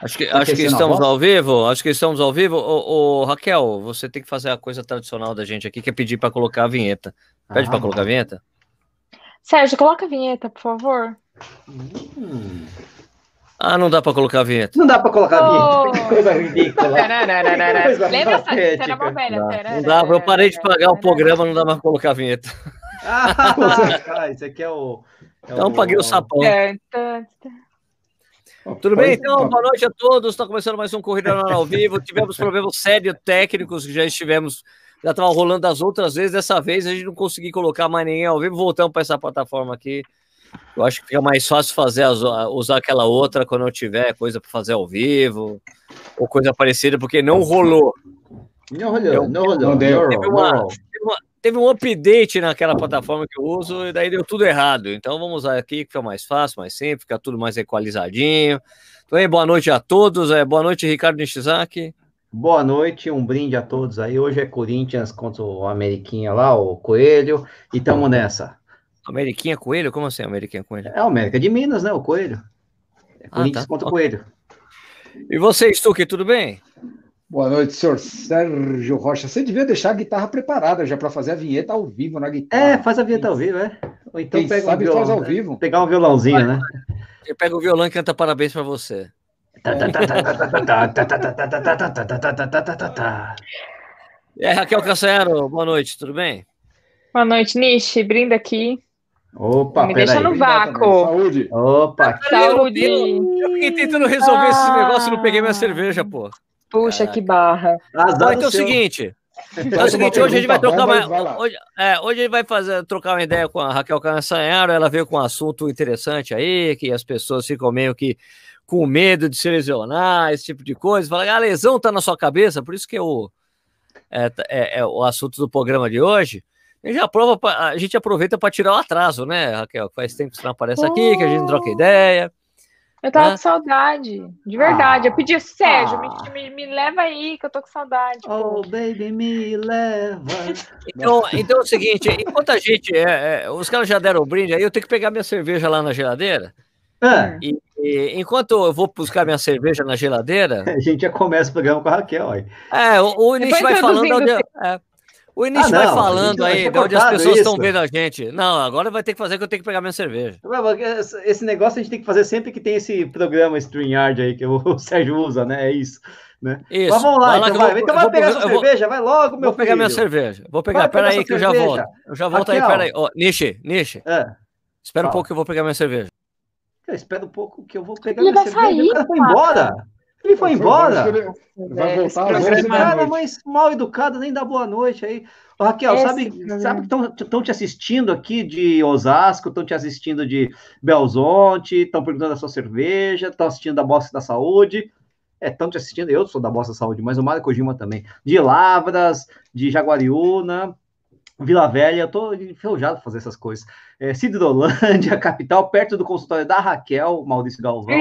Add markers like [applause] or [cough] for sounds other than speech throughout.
Acho que, acho que estamos ao vivo. Acho que estamos ao vivo. Ô, ô, Raquel, você tem que fazer a coisa tradicional da gente aqui, que é pedir para colocar a vinheta. Pede ah, para colocar a vinheta. Sérgio, coloca a vinheta, por favor. Hum. Ah, não dá para colocar a vinheta. Não dá para colocar a vinheta. Oh. Que [laughs] coisa ridícula. Lembra essa era uma velha? Não, dá, eu parei de pagar o programa, não dá mais para colocar a vinheta. Ah, [laughs] ah, esse aqui é o. É então o... paguei o sapão. Tudo bem? Então, boa noite a todos. Está começando mais um Corrida ao Vivo. Tivemos problemas sérios técnicos que já estivemos, já estavam rolando das outras vezes. Dessa vez a gente não conseguiu colocar mais ninguém ao vivo. Voltamos para essa plataforma aqui. Eu acho que fica mais fácil fazer usar aquela outra quando eu tiver coisa para fazer ao vivo ou coisa parecida, porque não rolou. Não rolou, eu, não rolou. Não deu. Teve uma, teve, uma, teve um update naquela plataforma que eu uso e daí deu tudo errado. Então vamos usar aqui que fica mais fácil, mais simples, fica tudo mais equalizadinho. Então aí, boa noite a todos. É, boa noite, Ricardo Nishizaki. Boa noite, um brinde a todos aí. Hoje é Corinthians contra o Ameriquinha lá, o Coelho, e tamo nessa. Ameriquinha Coelho? Como assim, Ameriquinha Coelho? É o América de Minas, né? O Coelho. É Corinthians ah, tá. contra o Coelho. E você, Stuque, tudo bem? Boa noite, senhor Sérgio Rocha. Você devia deixar a guitarra preparada já para fazer a vinheta ao vivo na guitarra. É, faz a vinheta ao vivo, é. Ou então Quem pega sabe um violão, faz ao né? vivo. Pegar um violãozinho, né? Eu pego o violão e canta parabéns para você. É, Raquel Cassero, boa noite, tudo bem? Boa noite, Nishi, brinda aqui. Opa, Me deixa aí. no vácuo. Saúde. Opa. Saúde. Eu fiquei tentando resolver ah. esse negócio e não peguei minha cerveja, pô. Puxa, Caraca. que barra. Bom, então é o seguinte. [laughs] É o seguinte, hoje a gente vai trocar uma, hoje, é, hoje a gente vai fazer, trocar uma ideia com a Raquel Canassanharo, ela veio com um assunto interessante aí, que as pessoas ficam meio que com medo de se lesionar, esse tipo de coisa. Fala, a lesão tá na sua cabeça, por isso que é o, é, é, é o assunto do programa de hoje. A gente, aprova, a gente aproveita para tirar o atraso, né, Raquel? Faz tempo que você não aparece aqui, que a gente troca ideia. Eu tava né? com saudade, de verdade. Ah, eu pedi, Sérgio, ah, me, me, leva aí, que eu tô com saudade. Oh, pô. baby, me leva. Então, então é o seguinte: enquanto a gente. É, é, os caras já deram o brinde aí, eu tenho que pegar minha cerveja lá na geladeira. É. E, e, enquanto eu vou buscar minha cerveja na geladeira. [laughs] A gente já começa o programa com a Raquel aí. É, o, o início vai falando. Onde, é, o Início ah, vai falando aí de onde as pessoas estão vendo a gente. Não, agora vai ter que fazer que eu tenho que pegar minha cerveja. Esse negócio a gente tem que fazer sempre que tem esse programa StreamYard aí que o [laughs] Sérgio usa, né? É isso. Né? Isso. Mas vamos lá, então vai. Vou, então vai pegar sua cerveja, vai logo, meu Vou pegar minha cerveja. Vou pegar, pera aí que eu já volto. Eu já volto aí, pera aí. Ó, Nishi, Nishi. É. Espera um pouco que eu vou pegar minha cerveja. Espera um pouco que eu vou pegar minha cerveja. Sair, o cara foi embora. Ele foi embora. Ele vai voltar. Esse cara mais mal educado, nem dá boa noite aí. Ô, Raquel, Esse, sabe, sabe que estão te assistindo aqui de Osasco, estão te assistindo de Belzonte, estão perguntando da sua cerveja, estão assistindo da Bossa da Saúde. É, estão te assistindo, eu sou da Bossa da Saúde, mas o Mário Kojima também. De Lavras, de Jaguariúna, Vila Velha, eu tô enferrujado fazer essas coisas. É, Cidrolândia, [laughs] capital, perto do consultório da Raquel, Maurício Galvão.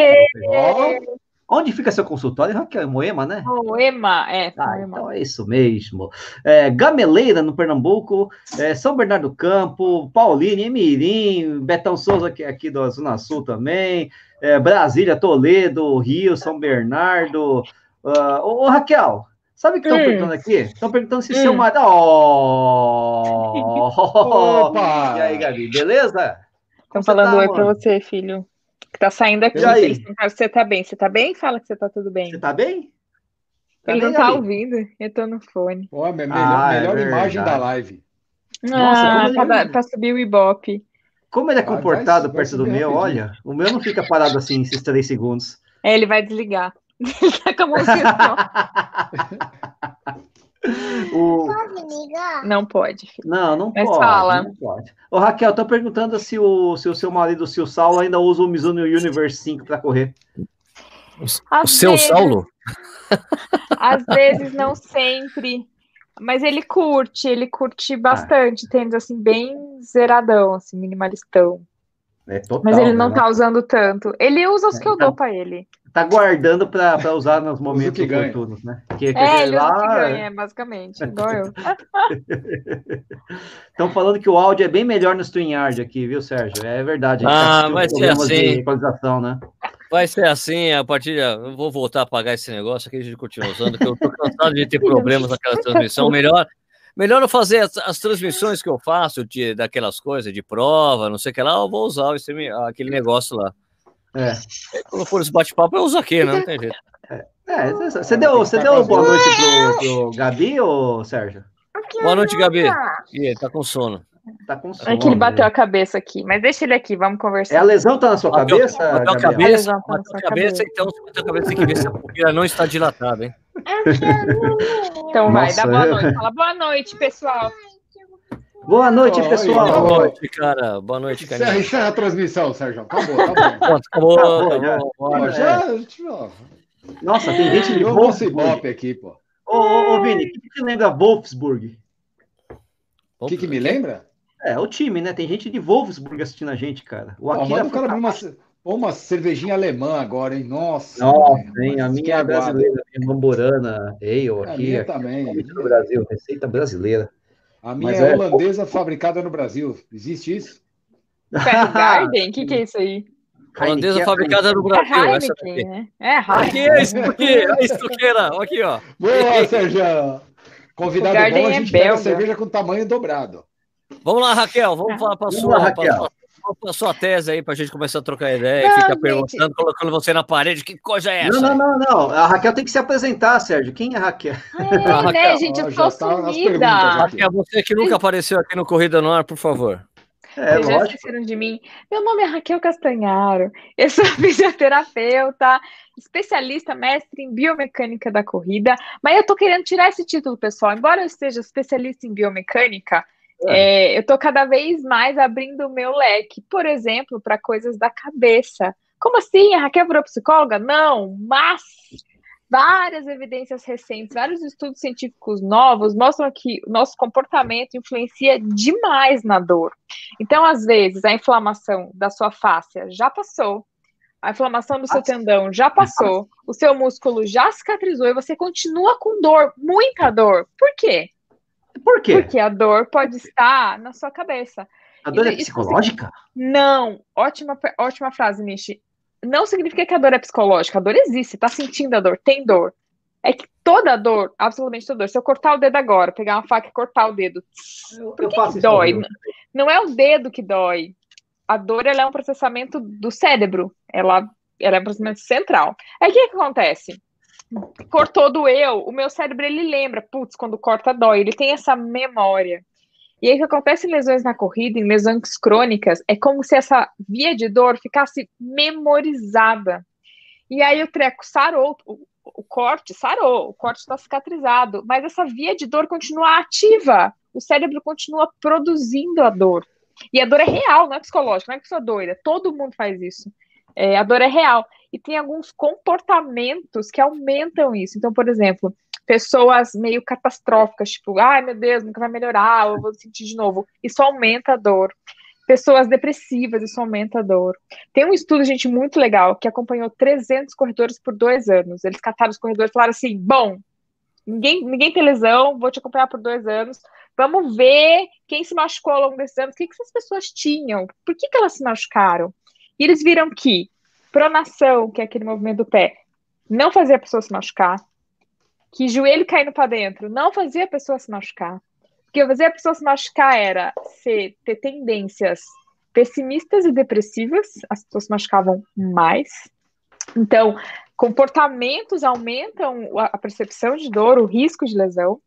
Onde fica seu consultório, Raquel? Moema, né? Moema, é. Ah, Moema. então é isso mesmo. É, Gameleira, no Pernambuco, é, São Bernardo do Campo, Paulínia, Emirim, Betão Souza, que é aqui do Zona Sul também, é, Brasília, Toledo, Rio, São Bernardo. Uh, ô, ô, Raquel, sabe o que estão hum. perguntando aqui? Estão perguntando se hum. seu marido. Oh! [laughs] Opa! E aí, Gabi, beleza? Estão falando tá, oi para você, filho que tá saindo aqui. Eles você tá bem. Você tá bem? Fala que você tá tudo bem. Você tá bem? Tá Ele bem, não tá ouvindo, eu tô no fone. Pô, melhor, ah, é melhor imagem da live. Ah, Nossa, pra, pra, subir o Ibope. Como ele é comportado vai, perto vai do meu, olha, o meu não fica parado assim esses três segundos. É, ele vai desligar. [laughs] Ele tá com a mãozinha [laughs] [laughs] O... Não pode. Filho. Não, não Mas pode. Fala. Não pode. Ô, Raquel, tô perguntando se o, se o seu marido, se o Saulo, ainda usa o Mizuno Universe 5 para correr. O, o seu vezes, Saulo? Às vezes, não sempre. Mas ele curte, ele curte bastante, ah. tendo assim, bem zeradão, assim, minimalistão. É total, Mas ele não né? tá usando tanto. Ele usa os é, que eu dou para ele tá guardando para usar nos momentos oportunos, né? Que, que é, lá... que ganha, é, basicamente, igual eu. [laughs] Estão falando que o áudio é bem melhor no StreamYard aqui, viu, Sérgio? É verdade. Ah, mas é assim. De equalização, né? Vai ser assim, a partir de. Eu vou voltar a pagar esse negócio aqui, a gente continua usando, porque eu tô cansado de ter problemas naquela transmissão. Melhor, melhor eu fazer as, as, transmissões que eu faço de, daquelas coisas de prova, não sei o que lá, eu vou usar stream, aquele negócio lá. É. Quando for esse bate-papo, eu uso aqui, né? Não tem jeito. É, é você deu, você deu boa noite pro, pro Gabi ou Sérgio? Boa noite, Gabi. Ih, ele tá com sono. Tá com sono. É que ele bateu a cabeça aqui, mas deixa ele aqui, vamos conversar. É a lesão tá na sua bateu, cabeça? Bateu a cabeça, a bateu a cabeça, então se bateu a cabeça, tem que ver se a pupila não está dilatada, hein? Então vai, dá boa noite. Fala boa noite, pessoal. Boa noite, pessoal. Boa noite, cara. Boa noite, cara. Encerra a transmissão, Sérgio. Acabou, tá bom. [laughs] acabou, acabou, acabou, já. Nossa, tem gente de Wolfsburg aqui, pô. Ô, ô, ô Vini, o que te lembra Wolfsburg? O que, que me lembra? É, o time, né? Tem gente de Wolfsburg assistindo a gente, cara. O Akira manda o cara uma, uma cervejinha alemã agora, hein? Nossa. Nossa, hein? A minha é brasileira, a minha mamborana, ale aqui. A minha também. Aqui no Brasil, receita brasileira. A minha Mas é, é holandesa fabricada no Brasil. Existe isso? Garden? O que, que é isso aí? Holandesa fabricada no Brasil. É Heineken, né? É Heineken. Aqui é isso aqui, a estuqueira. Aqui, ó. Boa, Sérgio. Convidado bom, a é gente é pega cerveja com tamanho dobrado. Vamos lá, Raquel, vamos falar para a sua, Raquel. Pra sua tese aí, para a gente começar a trocar ideia não, e ficar perguntando, colocando você na parede, que coisa é essa? Não, não, não, não. A Raquel tem que se apresentar, Sérgio. Quem é a Raquel? É, [laughs] a Raquel. né, gente? Eu tô tá sumida. Raquel, você que nunca apareceu aqui no Corrida no Ar, por favor. É, Vocês já esqueceram de mim. Meu nome é Raquel Castanharo. Eu sou [laughs] fisioterapeuta, especialista, mestre em biomecânica da corrida. Mas eu tô querendo tirar esse título, pessoal. Embora eu seja especialista em biomecânica, é. É, eu tô cada vez mais abrindo o meu leque. Por exemplo, para coisas da cabeça. Como assim? A Raquel virou psicóloga? Não, mas várias evidências recentes, vários estudos científicos novos mostram que o nosso comportamento influencia demais na dor. Então, às vezes, a inflamação da sua fáscia já passou, a inflamação do seu tendão já passou, o seu músculo já cicatrizou e você continua com dor, muita dor. Por quê? Por quê? Porque a dor pode estar na sua cabeça. A dor é psicológica? Não. Ótima, ótima frase, Nishi não significa que a dor é psicológica. A dor existe, você tá sentindo a dor, tem dor. É que toda dor, absolutamente toda dor, se eu cortar o dedo agora, pegar uma faca e cortar o dedo, eu, por que, que dói? Não é o dedo que dói. A dor ela é um processamento do cérebro. Ela, ela é um processamento central. Aí o que, que acontece? Cortou, doeu, o meu cérebro ele lembra, putz, quando corta dói, ele tem essa memória. E aí o que acontece em lesões na corrida, em lesões crônicas, é como se essa via de dor ficasse memorizada. E aí o treco sarou, o, o corte sarou, o corte está cicatrizado, mas essa via de dor continua ativa. O cérebro continua produzindo a dor. E a dor é real, não é psicológica, não é sou doida. Todo mundo faz isso. É, a dor é real. E tem alguns comportamentos que aumentam isso. Então, por exemplo, pessoas meio catastróficas, tipo, ai meu Deus, nunca vai melhorar, eu vou sentir de novo. Isso aumenta a dor. Pessoas depressivas, isso aumenta a dor. Tem um estudo, gente, muito legal, que acompanhou 300 corredores por dois anos. Eles cataram os corredores e falaram assim: bom, ninguém, ninguém tem lesão, vou te acompanhar por dois anos. Vamos ver quem se machucou ao longo desses anos, o que, que essas pessoas tinham, por que, que elas se machucaram. E eles viram que pronação, que é aquele movimento do pé, não fazia a pessoa se machucar, que joelho caindo para dentro não fazia a pessoa se machucar. O que fazia a pessoa se machucar era ser, ter tendências pessimistas e depressivas, as pessoas se machucavam mais. Então, comportamentos aumentam a percepção de dor, o risco de lesão.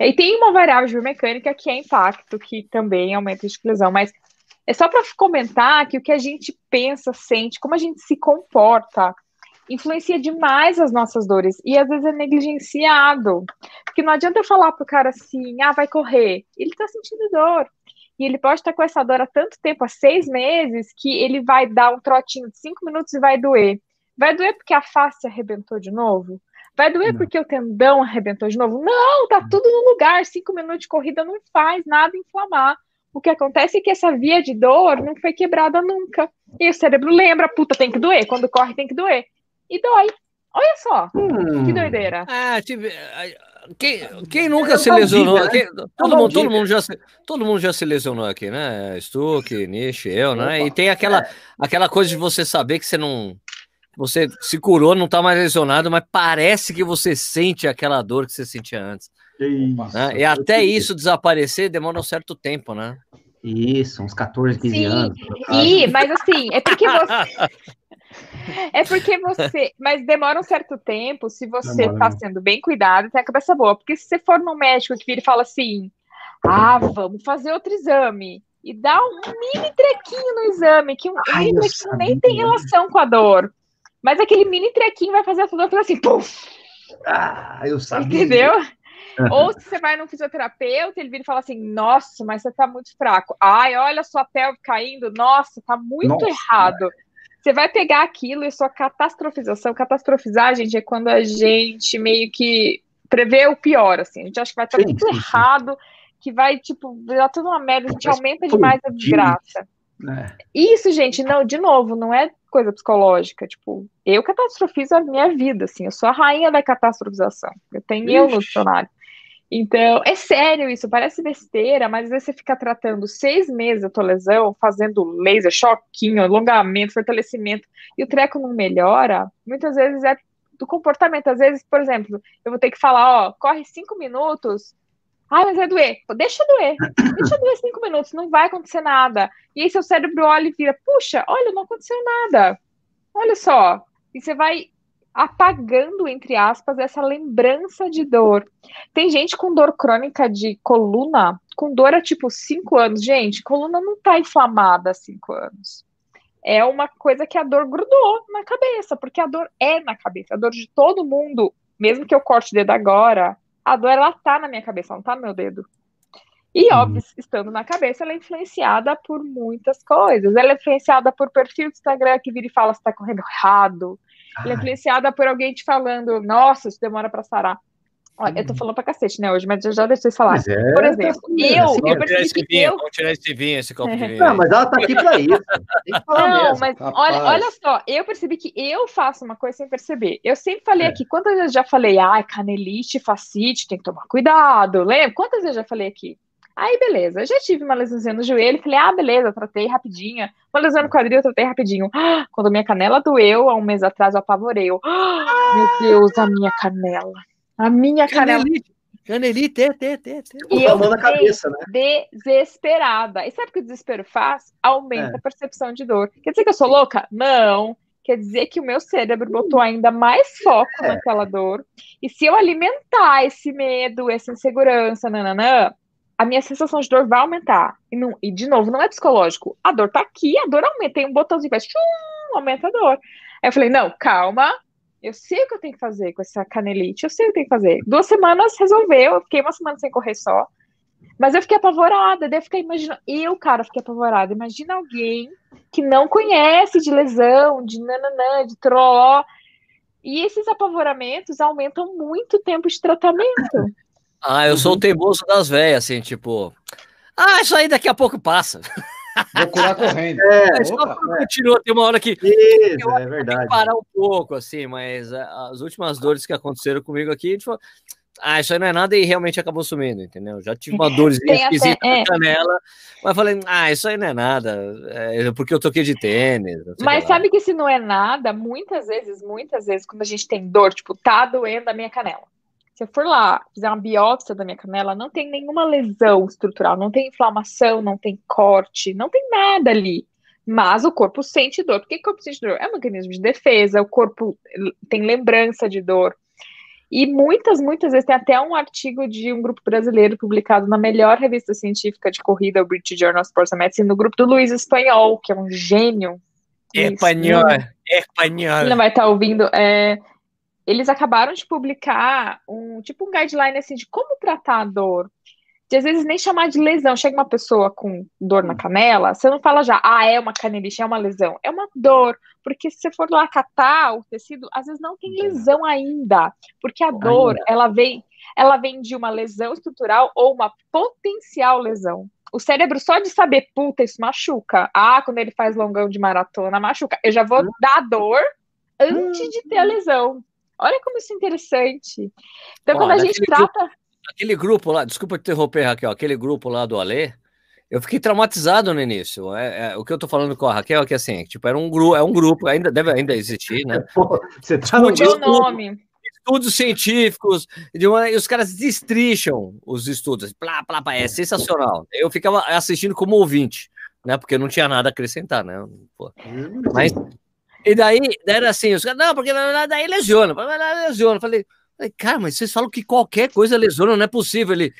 E tem uma variável biomecânica que é impacto, que também aumenta o risco de lesão, mas é só para comentar que o que a gente pensa, sente, como a gente se comporta, influencia demais as nossas dores e às vezes é negligenciado. Porque não adianta eu falar pro cara assim, ah, vai correr. Ele tá sentindo dor. E ele pode estar com essa dor há tanto tempo, há seis meses, que ele vai dar um trotinho de cinco minutos e vai doer. Vai doer porque a face arrebentou de novo? Vai doer não. porque o tendão arrebentou de novo? Não, tá tudo no lugar. Cinco minutos de corrida não faz nada inflamar. O que acontece é que essa via de dor não foi quebrada nunca. E o cérebro lembra, puta, tem que doer. Quando corre, tem que doer e dói. Olha só, hum. que doideira. Ah, tive... Quem, quem nunca é se lesionou? Né? Quem, todo, mundo, todo, mundo já se, todo mundo já se lesionou aqui, né? Stuck, Nish, eu, né? E tem aquela, aquela coisa de você saber que você não. você se curou, não tá mais lesionado, mas parece que você sente aquela dor que você sentia antes. Né? E até isso desaparecer demora um certo tempo, né? Isso, uns 14, 15 Sim. anos. E, mas assim, é porque você. [laughs] É porque você. Mas demora um certo tempo se você está sendo bem cuidado e tem a cabeça boa. Porque se você for no médico que vira e fala assim: ah, vamos fazer outro exame. E dá um mini trequinho no exame, que um Ai, mini trequinho nem tem relação com a dor. Mas aquele mini trequinho vai fazer a dor fazer assim, puf! Ah, eu sabia. Entendeu? Ou [laughs] se você vai num fisioterapeuta, ele vira e fala assim: Nossa, mas você tá muito fraco. Ai, olha a sua pelve caindo. Nossa, tá muito Nossa, errado. Você vai pegar aquilo e sua catastrofização. Catastrofizar, gente, é quando a gente meio que prevê o pior, assim. A gente acha que vai estar tudo sim, errado, que vai, tipo, virar tudo uma merda, a gente aumenta demais a desgraça. É. Isso, gente, não, de novo, não é coisa psicológica. Tipo, eu catastrofizo a minha vida, assim, eu sou a rainha da catastrofização. Eu tenho Ixi. eu no dicionário. Então, é sério isso, parece besteira, mas às vezes você fica tratando seis meses a tua lesão, fazendo laser, choquinho, alongamento, fortalecimento, e o treco não melhora, muitas vezes é do comportamento. Às vezes, por exemplo, eu vou ter que falar, ó, corre cinco minutos, ah, mas vai doer. Deixa doer. Deixa doer cinco minutos, não vai acontecer nada. E aí seu cérebro olha e vira, puxa, olha, não aconteceu nada. Olha só. E você vai apagando, entre aspas, essa lembrança de dor. Tem gente com dor crônica de coluna, com dor há tipo cinco anos. Gente, coluna não tá inflamada há cinco anos. É uma coisa que a dor grudou na cabeça, porque a dor é na cabeça. A dor de todo mundo, mesmo que eu corte o dedo agora, a dor ela tá na minha cabeça, não tá no meu dedo. E, uhum. óbvio, estando na cabeça, ela é influenciada por muitas coisas. Ela é influenciada por perfil do Instagram que vira e fala se tá correndo errado. Ela é influenciada por alguém te falando, nossa, isso demora para sarar. Olha, eu tô falando pra cacete, né, hoje, mas eu já deixei falar. É, por exemplo, tá eu, assim, eu percebi que vinho, eu... Vamos tirar esse vinho, esse copo de [laughs] vinho. Não, mas ela tá aqui pra isso. Não, mesmo. mas olha, olha só, eu percebi que eu faço uma coisa sem perceber. Eu sempre falei é. aqui, quantas vezes eu já falei, ai, canelite, facite, tem que tomar cuidado, lembra? Quantas vezes eu já falei aqui? Aí, beleza, eu já tive uma lesãozinha no joelho, falei, ah, beleza, tratei rapidinho. Uma lesão no quadril, eu tratei rapidinho. Quando minha canela doeu, há um mês atrás, eu apavorei. Eu, meu Deus, a minha canela. A minha canela. Canelite, é, é, é, E eu na cabeça, né? desesperada. E sabe o que o desespero faz? Aumenta é. a percepção de dor. Quer dizer que eu sou louca? Não. Quer dizer que o meu cérebro botou ainda mais foco é. naquela dor. E se eu alimentar esse medo, essa insegurança, nananã, a minha sensação de dor vai aumentar. E, não, e, de novo, não é psicológico. A dor tá aqui, a dor aumenta. Tem um botãozinho que faz tchum, aumenta a dor. Aí eu falei, não, calma. Eu sei o que eu tenho que fazer com essa canelite, eu sei o que eu tenho que fazer. Duas semanas resolveu, eu fiquei uma semana sem correr só. Mas eu fiquei apavorada, daí eu fiquei imaginando. Eu, cara, fiquei apavorada. Imagina alguém que não conhece de lesão, de nananã, de troló. E esses apavoramentos aumentam muito o tempo de tratamento. Ah, eu sou o uhum. teimoso das velhas, assim, tipo. Ah, isso aí daqui a pouco passa. [laughs] Vou curar correndo. É, só continua, tem uma hora que. Isso, é verdade. parar um pouco, assim, mas as últimas dores que aconteceram comigo aqui, tipo, ah, isso aí não é nada e realmente acabou sumindo, entendeu? Já tive uma [laughs] dorzinha esquisita até, é. na canela, mas falei, ah, isso aí não é nada, é porque eu toquei de tênis. Mas sabe que se não é nada, muitas vezes, muitas vezes, quando a gente tem dor, tipo, tá doendo a minha canela. Se eu for lá, fizer uma biópsia da minha canela, não tem nenhuma lesão estrutural, não tem inflamação, não tem corte, não tem nada ali. Mas o corpo sente dor. Por que o corpo sente dor? É um mecanismo de defesa, o corpo tem lembrança de dor. E muitas, muitas vezes tem até um artigo de um grupo brasileiro publicado na melhor revista científica de corrida, o British Journal of Sports Medicine, no grupo do Luiz Espanhol, que é um gênio. Espanhol, espanhol. Ele não vai estar ouvindo. É, eles acabaram de publicar um tipo um guideline assim de como tratar a dor. De às vezes nem chamar de lesão. Chega uma pessoa com dor na canela, você não fala já, ah, é uma canelite, é uma lesão. É uma dor. Porque se você for lá catar o tecido, às vezes não tem lesão ainda. Porque a dor, ainda. ela vem, ela vem de uma lesão estrutural ou uma potencial lesão. O cérebro, só de saber, puta, isso machuca. Ah, quando ele faz longão de maratona, machuca. Eu já vou hum. dar dor antes de ter a lesão. Olha como isso é interessante. Então, quando a gente trata. Grupo, aquele grupo lá, desculpa te interromper, Raquel, aquele grupo lá do Alê, Eu fiquei traumatizado no início. É, é, o que eu tô falando com a Raquel é que assim, tipo, era um grupo, é um grupo, ainda deve ainda existir, né? [laughs] Pô, você tá no meu nome. Estudos científicos, de uma, e os caras destricham os estudos. Plá, plá, plá, é sensacional. Eu ficava assistindo como ouvinte, né? Porque eu não tinha nada a acrescentar, né? Pô. Mas. E daí, era assim, os caras, não, porque daí lesiona, lesiona. Falei, cara, mas vocês falam que qualquer coisa lesiona, não é possível. Ele,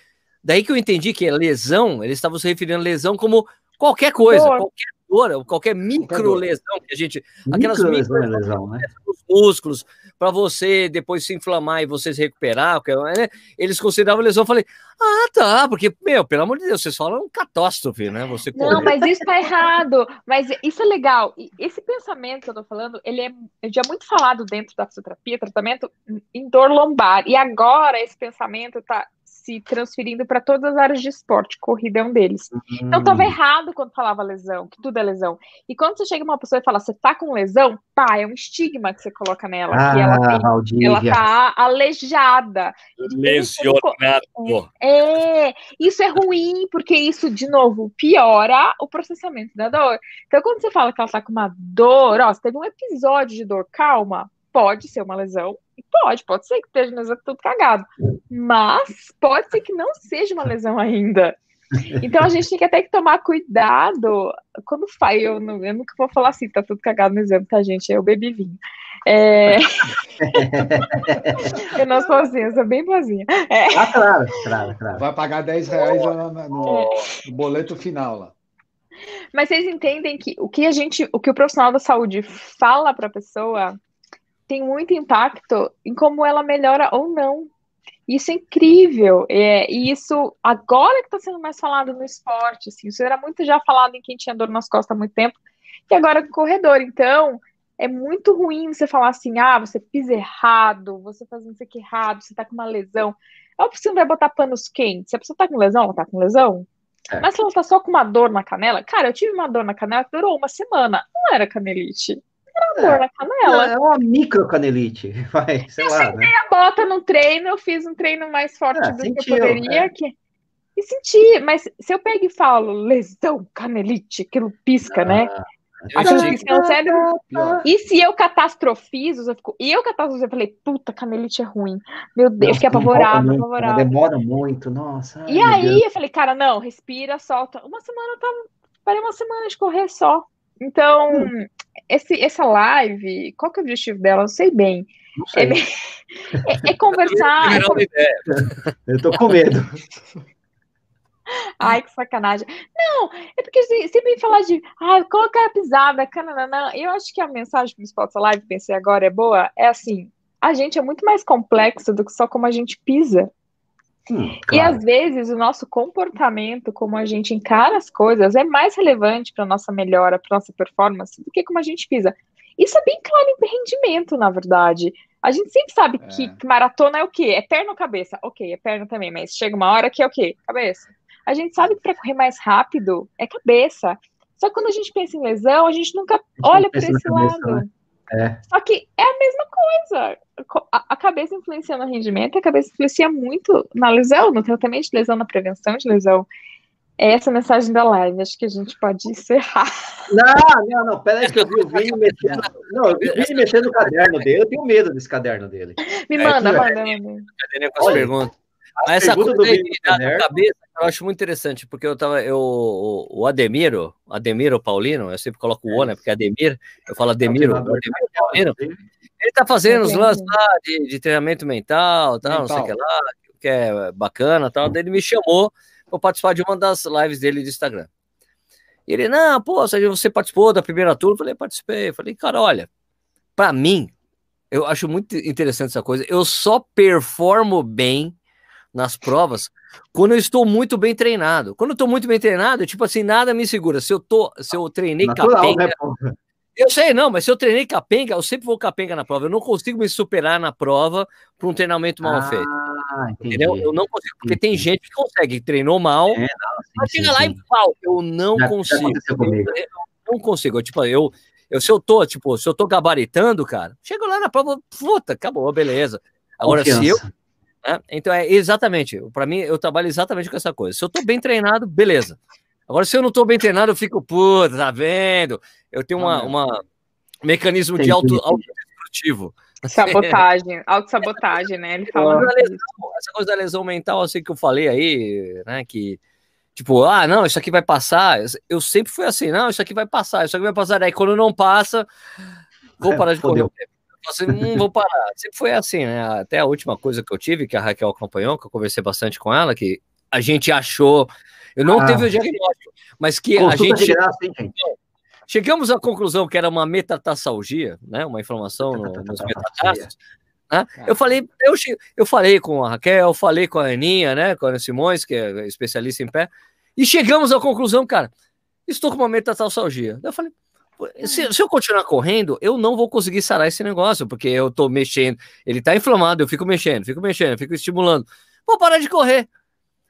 Daí que eu entendi que a lesão, eles estavam se referindo a lesão como qualquer coisa, qualquer dor, qualquer micro lesão que a gente. Aquelas micro lesão, né? músculos, para você depois se inflamar e você se recuperar, né? eles consideravam lesão. Eu falei, ah, tá, porque, meu, pelo amor de Deus, vocês falam catástrofe, né? Você Não, mas isso tá errado. Mas isso é legal. Esse pensamento que eu tô falando, ele é já muito falado dentro da fisioterapia, tratamento em dor lombar. E agora esse pensamento tá se transferindo para todas as áreas de esporte, corrida é um deles. Uhum. Então estava errado quando falava lesão, que tudo é lesão. E quando você chega uma pessoa e fala, você tá com lesão, pá, é um estigma que você coloca nela, ah, que ela, tem, ela tá aleijada. Lesionado. É, isso é ruim, porque isso, de novo, piora o processamento da dor. Então, quando você fala que ela tá com uma dor, ó, você teve um episódio de dor, calma, pode ser uma lesão, pode, pode ser que esteja lesão tudo cagado, mas pode ser que não seja uma lesão ainda. Então a gente tem que até que tomar cuidado quando faz. Eu, não, eu nunca vou falar assim, tá tudo cagado no exame, tá, gente? Eu bebi vinho. É... [laughs] eu não sou assim, eu sou bem boazinha. É... Ah, claro, claro, claro. Vai pagar 10 reais no, no, no boleto final lá. Mas vocês entendem que o que a gente, o que o profissional da saúde fala para a pessoa tem muito impacto em como ela melhora ou não. Isso é incrível. É, e isso agora que está sendo mais falado no esporte, assim, isso era muito já falado em quem tinha dor nas costas há muito tempo, e agora no corredor. Então, é muito ruim você falar assim, ah, você pisa errado, você faz isso aqui errado, você tá com uma lesão. É óbvio que você não vai botar panos quentes. Se a pessoa tá com lesão, ela tá com lesão. É. Mas se ela tá só com uma dor na canela, cara, eu tive uma dor na canela que durou uma semana. Não era canelite dor é, na canela. É uma micro canelite, [laughs] vai, sei eu lá. Eu né? a bota no treino, eu fiz um treino mais forte é, do sentiu, que eu poderia. É. Que... E senti, mas se eu pego e falo lesão, canelite, aquilo pisca, né? ah. né? Aquilo pisca no cérebro. E se eu catastrofizo, eu fico. E eu catastrofizo, eu falei, puta, canelite é ruim. Meu Deus, eu fiquei apavorada, apavorada. Demora muito, nossa. E ai, aí eu falei, cara, não, respira, solta. Uma semana eu tava. Parei uma semana de correr só. Então, hum. esse, essa live, qual que é o objetivo dela? Eu sei bem. Não sei. É, [laughs] é, é conversar. É Eu tô com medo. Ai, que sacanagem. Não, é porque sempre falar de ah, colocar a pisada, cananã. Eu acho que a mensagem principal dessa live, pensei agora, é boa. É assim: a gente é muito mais complexo do que só como a gente pisa. Hum, claro. E às vezes o nosso comportamento, como a gente encara as coisas, é mais relevante para nossa melhora, para nossa performance, do que como a gente pisa. Isso é bem claro em rendimento, na verdade. A gente sempre sabe é. que, que, maratona é o quê? É perna ou cabeça? Ok, é perna também, mas chega uma hora que é o quê? Cabeça. A gente sabe que para correr mais rápido é cabeça. Só que quando a gente pensa em lesão, a gente nunca a gente olha para esse cabeça, lado. Né? É. Só que é a mesma coisa. A, a, cabeça influencia no rendimento, a cabeça influencia muito na lesão, no tratamento de lesão, na prevenção de lesão. É essa a mensagem da live. Acho que a gente pode encerrar. Não, não, não. Peraí, que eu vi o Vini mexendo. Não, eu vi o Vini mexendo no caderno dele. Eu tenho medo desse caderno dele. Me é, manda, manda, manda. Caderno com as perguntas. Mas essa coisa aí da cabeça eu acho muito interessante, porque eu tava, eu, o Ademiro, Ademiro Paulino, eu sempre coloco o O, né, porque Ademir, eu falo Ademiro, Ademiro Paulino, ele tá fazendo os lances lá de, de, treinamento mental, tal, mental. não sei o que lá, que é bacana, tal, daí ele me chamou para participar de uma das lives dele do Instagram. E ele, não, pô, você participou da primeira turma? Eu falei, participei. Eu falei, cara, olha, para mim, eu acho muito interessante essa coisa, eu só performo bem nas provas quando eu estou muito bem treinado. Quando eu estou muito bem treinado, tipo assim, nada me segura. Se eu tô, se eu treinei Natural, capenga, né, eu sei, não, mas se eu treinei capenga, eu sempre vou capenga na prova. Eu não consigo me superar na prova por um treinamento mal ah, feito. Entendeu? Eu não consigo, porque tem gente que consegue, treinou mal, é, mas chega lá e pau. Eu não já, consigo. Já eu, não consigo. Eu, tipo, eu, eu, se eu tô, tipo, se eu tô gabaritando, cara, chego lá na prova, puta, acabou, beleza. Agora, Confiança. se eu né? Então é exatamente, para mim eu trabalho exatamente com essa coisa. Se eu estou bem treinado, beleza. Agora, se eu não estou bem treinado, eu fico, puta, tá vendo? Eu tenho uma, uma mecanismo de auto, autodestrutivo. Sabotagem, autossabotagem, né? Ele fala. Essa coisa da lesão mental, assim que eu falei aí, né? Que, tipo, ah, não, isso aqui vai passar. Eu sempre fui assim, não, isso aqui vai passar, isso aqui vai passar. Aí quando não passa, vou parar de correr. Assim, hum, vou parar. Sempre foi assim, né? Até a última coisa que eu tive, que a Raquel acompanhou, que eu conversei bastante com ela, que a gente achou. Eu não ah, teve o diagnóstico, mas que a gente. Graça, hein, gente? Chegamos à conclusão que era uma metatarsalgia, né? Uma inflamação no, nos metatarsos. Né? Eu falei, eu, eu falei com a Raquel, falei com a Aninha, né? Com a Ana Simões, que é especialista em pé, e chegamos à conclusão, cara, estou com uma metatarsalgia. Eu falei, se, se, eu continuar correndo, eu não vou conseguir sarar esse negócio, porque eu tô mexendo, ele tá inflamado, eu fico mexendo, fico mexendo, fico estimulando. Vou parar de correr.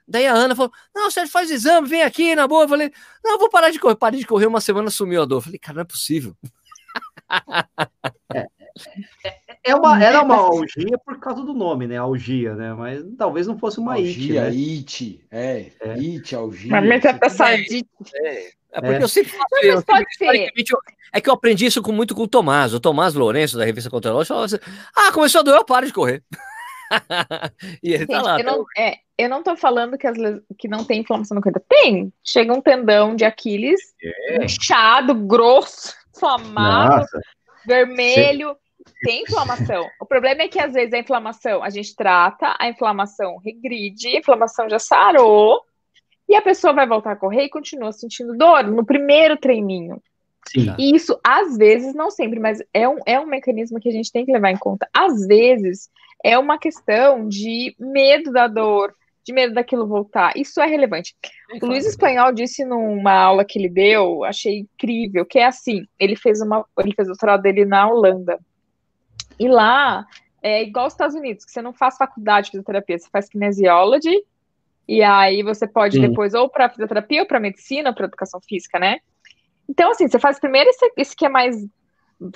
Daí a Ana falou: Não, Sérgio, faz exame, vem aqui na boa. Eu falei: Não, eu vou parar de correr. Parei de correr uma semana, sumiu a dor. Eu falei: Cara, não é possível. É, é uma, era uma algia por causa do nome, né? Algia, né? Mas talvez não fosse uma algia, it, né? it, é, é. it, algia. Mas metatarsalite. É, é, porque é. eu sempre faço eu, pode ser. é que eu aprendi isso com, muito com o Tomás. O Tomás Lourenço, da revista Contra falou assim: Ah, começou a doer, eu paro de correr. [laughs] e ele tá Gente, tá lá. Eu não, é, eu não tô falando que, as, que não tem inflamação no corpo. Tem. Chega um tendão de Aquiles, é. inchado, grosso, inflamado, Nossa. vermelho. Sim. Tem inflamação. O problema é que às vezes a inflamação a gente trata, a inflamação regride, a inflamação já sarou, e a pessoa vai voltar a correr e continua sentindo dor no primeiro treininho. Sim. E isso, às vezes, não sempre, mas é um, é um mecanismo que a gente tem que levar em conta. Às vezes, é uma questão de medo da dor, de medo daquilo voltar. Isso é relevante. É o Luiz Espanhol disse numa aula que ele deu, achei incrível, que é assim, ele fez uma, ele fez o doutorado dele na Holanda. E lá é igual aos Estados Unidos, que você não faz faculdade de fisioterapia, você faz kinesiology, e aí você pode Sim. depois ou para fisioterapia, ou para medicina, ou para educação física, né? Então, assim, você faz primeiro esse, esse que é mais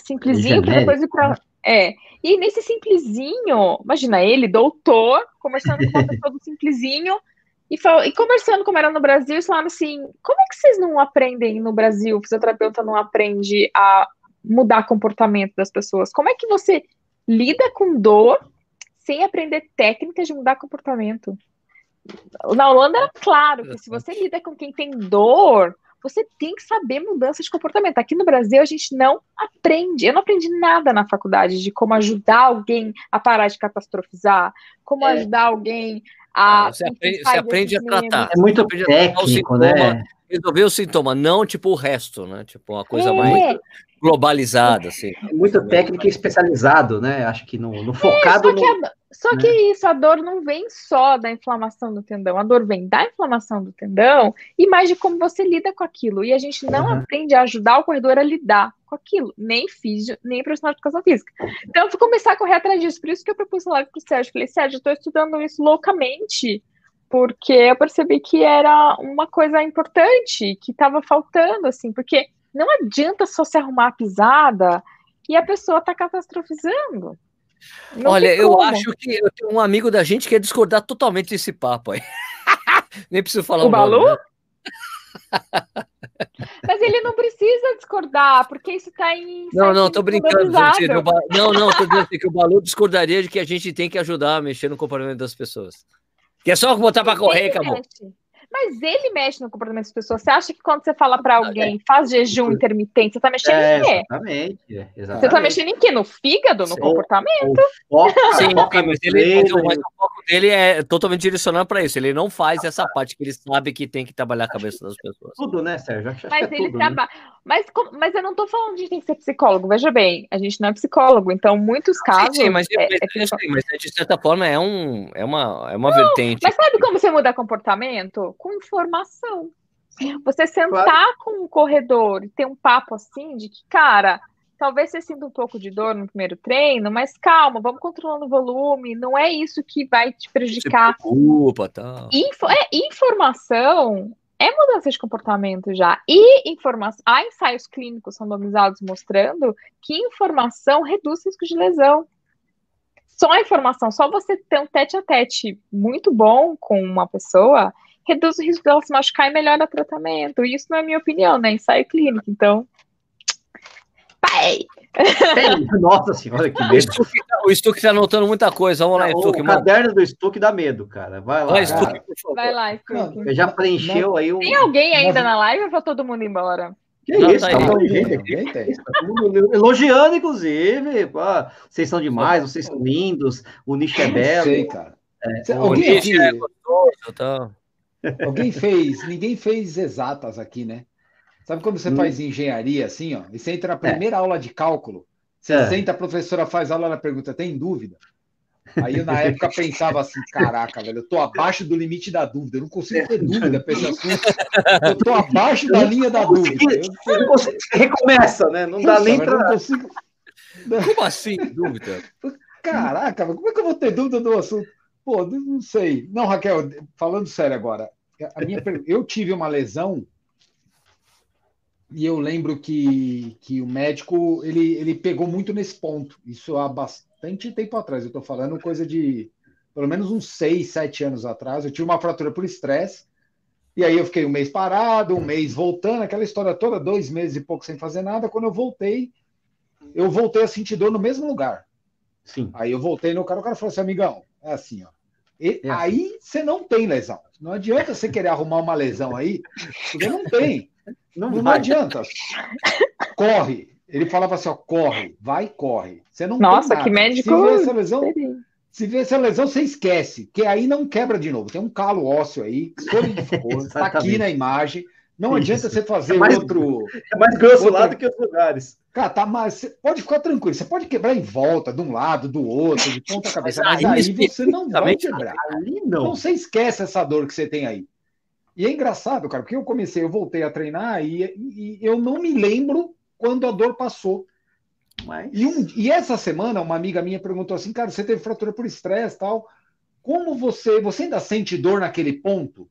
simplesinho, para depois ir para é. E nesse simplesinho, imagina ele, doutor, conversando com uma pessoa do simplesinho, e, e, conversando como era no Brasil, e falando assim: como é que vocês não aprendem no Brasil, o fisioterapeuta não aprende a mudar comportamento das pessoas? Como é que você lida com dor sem aprender técnicas de mudar comportamento? Na Holanda era claro que se você lida com quem tem dor, você tem que saber mudança de comportamento. Aqui no Brasil, a gente não aprende. Eu não aprendi nada na faculdade de como ajudar alguém a parar de catastrofizar, como é. ajudar alguém a. Ah, você aprende, você aprende a tratar. É muito técnico, né? Resolver o sintoma, não tipo o resto, né? Tipo uma coisa é. mais globalizada, assim. É muito técnico e especializado, né? Acho que no, no focado. É, só, que a, só que né? isso, a dor não vem só da inflamação do tendão, a dor vem da inflamação do tendão e mais de como você lida com aquilo. E a gente não uhum. aprende a ajudar o corredor a lidar com aquilo, nem físio, nem profissional de educação física. Então, eu fui começar a correr atrás disso, por isso que eu propus live para o Sérgio. Falei, Sérgio, eu estou estudando isso loucamente porque eu percebi que era uma coisa importante, que estava faltando, assim, porque não adianta só se arrumar a pisada e a pessoa tá catastrofizando. Não Olha, eu acho que eu tenho um amigo da gente que ia discordar totalmente desse papo aí. [laughs] Nem preciso falar o, o Balu? Nome, né? [laughs] Mas ele não precisa discordar, porque isso está em. Não, não, tô brincando. Não, não, tô dizendo assim, que o Balu discordaria de que a gente tem que ajudar a mexer no comportamento das pessoas. Que é só botar para correr, acabou. Mas ele mexe no comportamento das pessoas. Você acha que quando você fala para alguém, faz jejum intermitente, você tá mexendo é, em quê? Exatamente, exatamente. Você tá mexendo em quê? No fígado, no Sim, comportamento? Foco, Sim, mas, ele, mas, o foco dele é totalmente direcionado para isso. Ele não faz essa parte que ele sabe que tem que trabalhar a cabeça das pessoas. Tudo, né, Sérgio? Acho mas é ele trabalha. Né? Mas, mas eu não tô falando de tem que ser psicólogo. Veja bem, a gente não é psicólogo, então muitos casos. Sim, sim mas, é, mas, é, mas, de certa forma é, um, é uma, é uma não, vertente. Mas sabe como você muda comportamento? Com informação. Você sentar claro. com um corredor e ter um papo assim de que, cara, talvez você sinta um pouco de dor no primeiro treino, mas calma, vamos controlando o volume, não é isso que vai te prejudicar. Se preocupa, tá. Info, é, informação é mudança de comportamento já. E informação, há ensaios clínicos randomizados mostrando que informação reduz risco de lesão. Só a informação, só você ter um tete a tete muito bom com uma pessoa reduz o risco dela se machucar e melhora o tratamento. Isso não é minha opinião, né? Ensaio clínico. Então, pai! Nossa senhora, que medo. O Stuck tá anotando muita coisa. Vamos lá, Stuck. O caderno do Stuck dá medo, cara. Vai lá. Vai, Stuck, Vai lá, Stuck. Já preencheu aí o. Tem alguém ainda na live ou vai todo mundo embora? Que não, isso, tá tá elogiando, inclusive. Pô, vocês são demais, vocês são lindos, o nicho é belo. Sei, cara. É, alguém, aqui, é gostoso, tá? Alguém fez, ninguém fez exatas aqui, né? Sabe quando você hum. faz engenharia assim, ó, e você entra na primeira é. aula de cálculo, você é. senta, a professora faz aula, ela pergunta, tem dúvida? Aí eu, na [laughs] época, pensava assim: caraca, velho, eu tô abaixo do limite da dúvida, eu não consigo ter dúvida para esse assunto. Eu tô abaixo da linha da dúvida. Eu, eu... Consigo... Recomeça, né? Não dá nem para. Consigo... Como assim, dúvida? Caraca, como é que eu vou ter dúvida do assunto? Pô, não sei. Não, Raquel, falando sério agora, a minha [laughs] eu tive uma lesão e eu lembro que, que o médico ele, ele pegou muito nesse ponto. Isso há bastante tempo atrás. Eu estou falando coisa de pelo menos uns seis, sete anos atrás. Eu tive uma fratura por estresse. E aí eu fiquei um mês parado, um mês voltando, aquela história toda, dois meses e pouco sem fazer nada. Quando eu voltei, eu voltei a sentir dor no mesmo lugar. Sim. Aí eu voltei no cara, o cara falou assim, amigão, é assim, ó. E, é assim. Aí você não tem lesão. Não adianta você querer arrumar uma lesão aí, porque não tem. Não, não adianta. Corre. Ele falava assim: ó, corre, vai, corre. Você não Nossa, que médico. Se vê essa lesão, se vê essa lesão, você esquece, que aí não quebra de novo. Tem um calo ósseo aí, está [laughs] aqui na imagem. Não Isso. adianta você fazer é mais, outro. É mais grosso outro... lá do que os lugares. Cara, tá, mas pode ficar tranquilo. Você pode quebrar em volta, de um lado, do outro, de ponta cabeça, mas, mas aí, aí você não vai quebrar. Ali não. Então você esquece essa dor que você tem aí. E é engraçado, cara, porque eu comecei, eu voltei a treinar e, e eu não me lembro quando a dor passou. Mas... E, um, e essa semana, uma amiga minha perguntou assim, cara, você teve fratura por estresse tal. Como você, você ainda sente dor naquele ponto?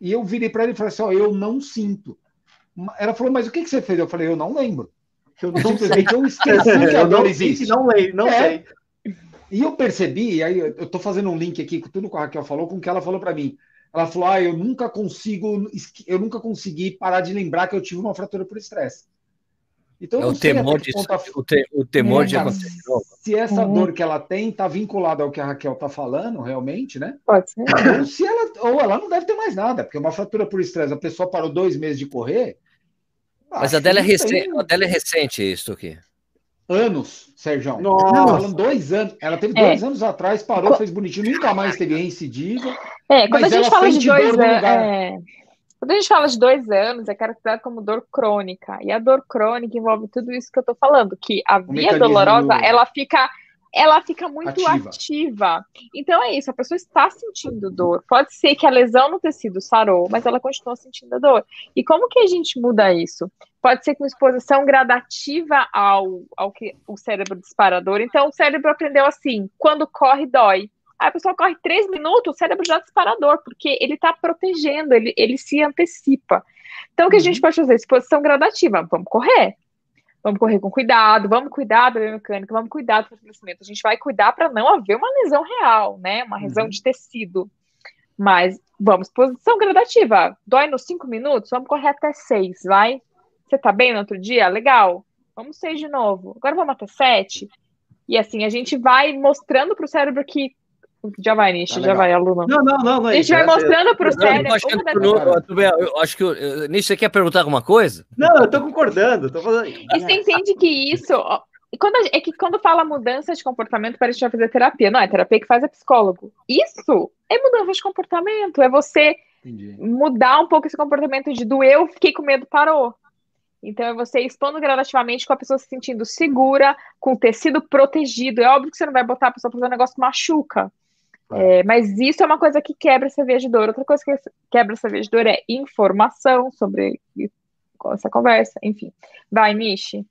E eu virei para ele e falei assim, ó, eu não sinto. Ela falou, mas o que, que você fez? Eu falei, eu não lembro. Eu não simplesmente eu esqueci [laughs] que a dor existe. Não lembro, não é. sei. E eu percebi, aí eu estou fazendo um link aqui com tudo que a Raquel falou, com o que ela falou para mim. Ela falou: ah, eu nunca consigo, eu nunca consegui parar de lembrar que eu tive uma fratura por estresse. Então, é o temor, de, ponto... o, te, o temor é, de acontecer. Se essa uhum. dor que ela tem está vinculada ao que a Raquel está falando, realmente, né? Pode ser. Ou, se ela, ou ela não deve ter mais nada, porque uma fratura por estresse, a pessoa parou dois meses de correr. Mas a dela, é recente, a dela é recente, isso aqui anos, Sérgio. Nossa. Falando dois anos. Ela teve dois é. anos atrás, parou, fez bonitinho, nunca mais teve recidiva. É, quando a gente fala de dois anos. É... Quando a gente fala de dois anos, é caracterizado como dor crônica. E a dor crônica envolve tudo isso que eu tô falando, que a via dolorosa, ela fica ela fica muito ativa. ativa. Então é isso, a pessoa está sentindo dor. Pode ser que a lesão no tecido sarou, mas ela continua sentindo a dor. E como que a gente muda isso? Pode ser com exposição gradativa ao, ao que o cérebro disparador. Então o cérebro aprendeu assim: quando corre, dói. Aí a pessoa corre três minutos, o cérebro já disparador, porque ele está protegendo, ele, ele se antecipa. Então, o que a gente uhum. pode fazer? Exposição gradativa. Vamos correr. Vamos correr com cuidado, vamos cuidar da biomecânica, vamos cuidar do fortalecimento. A gente vai cuidar para não haver uma lesão real, né? Uma lesão uhum. de tecido. Mas vamos, posição gradativa. Dói nos cinco minutos, vamos correr até seis, vai? Você tá bem no outro dia? Legal. Vamos seis de novo. Agora vamos até sete. E assim, a gente vai mostrando para o cérebro que já vai, Nish, tá já vai, aluna. Não, não, não. não a gente vai mostrando para o cérebro. Eu acho que o Nish, você quer perguntar alguma coisa? Não, eu estou concordando. Tô falando... E você entende que isso. Quando, é que quando fala mudança de comportamento, parece que vai fazer terapia. Não, é terapia que faz é psicólogo. Isso é mudança de comportamento. É você Entendi. mudar um pouco esse comportamento de do eu, fiquei com medo, parou. Então, é você expondo gradativamente com a pessoa se sentindo segura, com o tecido protegido. É óbvio que você não vai botar a pessoa para fazer um negócio que machuca. É, mas isso é uma coisa que quebra essa via de dor. Outra coisa que quebra essa via de dor é informação sobre essa conversa. Enfim. Vai, Nishi.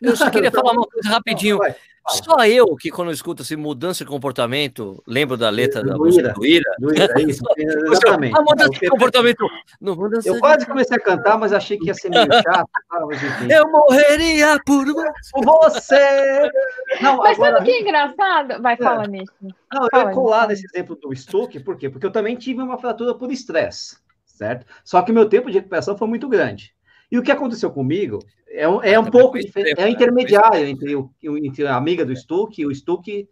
Eu só queria falar uma coisa rapidinho. Só eu que, quando eu escuto assim, mudança de comportamento, lembro da letra do da música do Ira. Do Ira, [laughs] isso, exatamente. A mudança de comportamento. Não, mudança eu quase comecei a cantar, mas achei que ia ser meio chato. [laughs] eu morreria por você. Não, mas agora... sabe o que é engraçado? Vai, fala, é. Nisso. Não, eu ia colar nesse exemplo do Stuck, por quê? Porque eu também tive uma fratura por estresse, certo? Só que meu tempo de recuperação foi muito grande. E o que aconteceu comigo é um, é um pouco diferente, é um intermediário entre, o, entre a amiga do Stuck e o Stuck,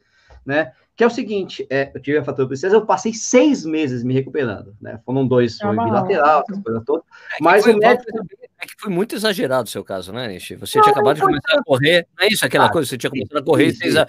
né? Que é o seguinte, é, eu tive a fatura princesa, eu passei seis meses me recuperando, né? Foram dois, foi bilateral, essas coisas todas. É mas o médico... É que foi muito exagerado o seu caso, né, Nishi? Você não, tinha acabado de começar a correr, não é isso aquela ah, coisa? Você tinha começado a correr isso, e ah,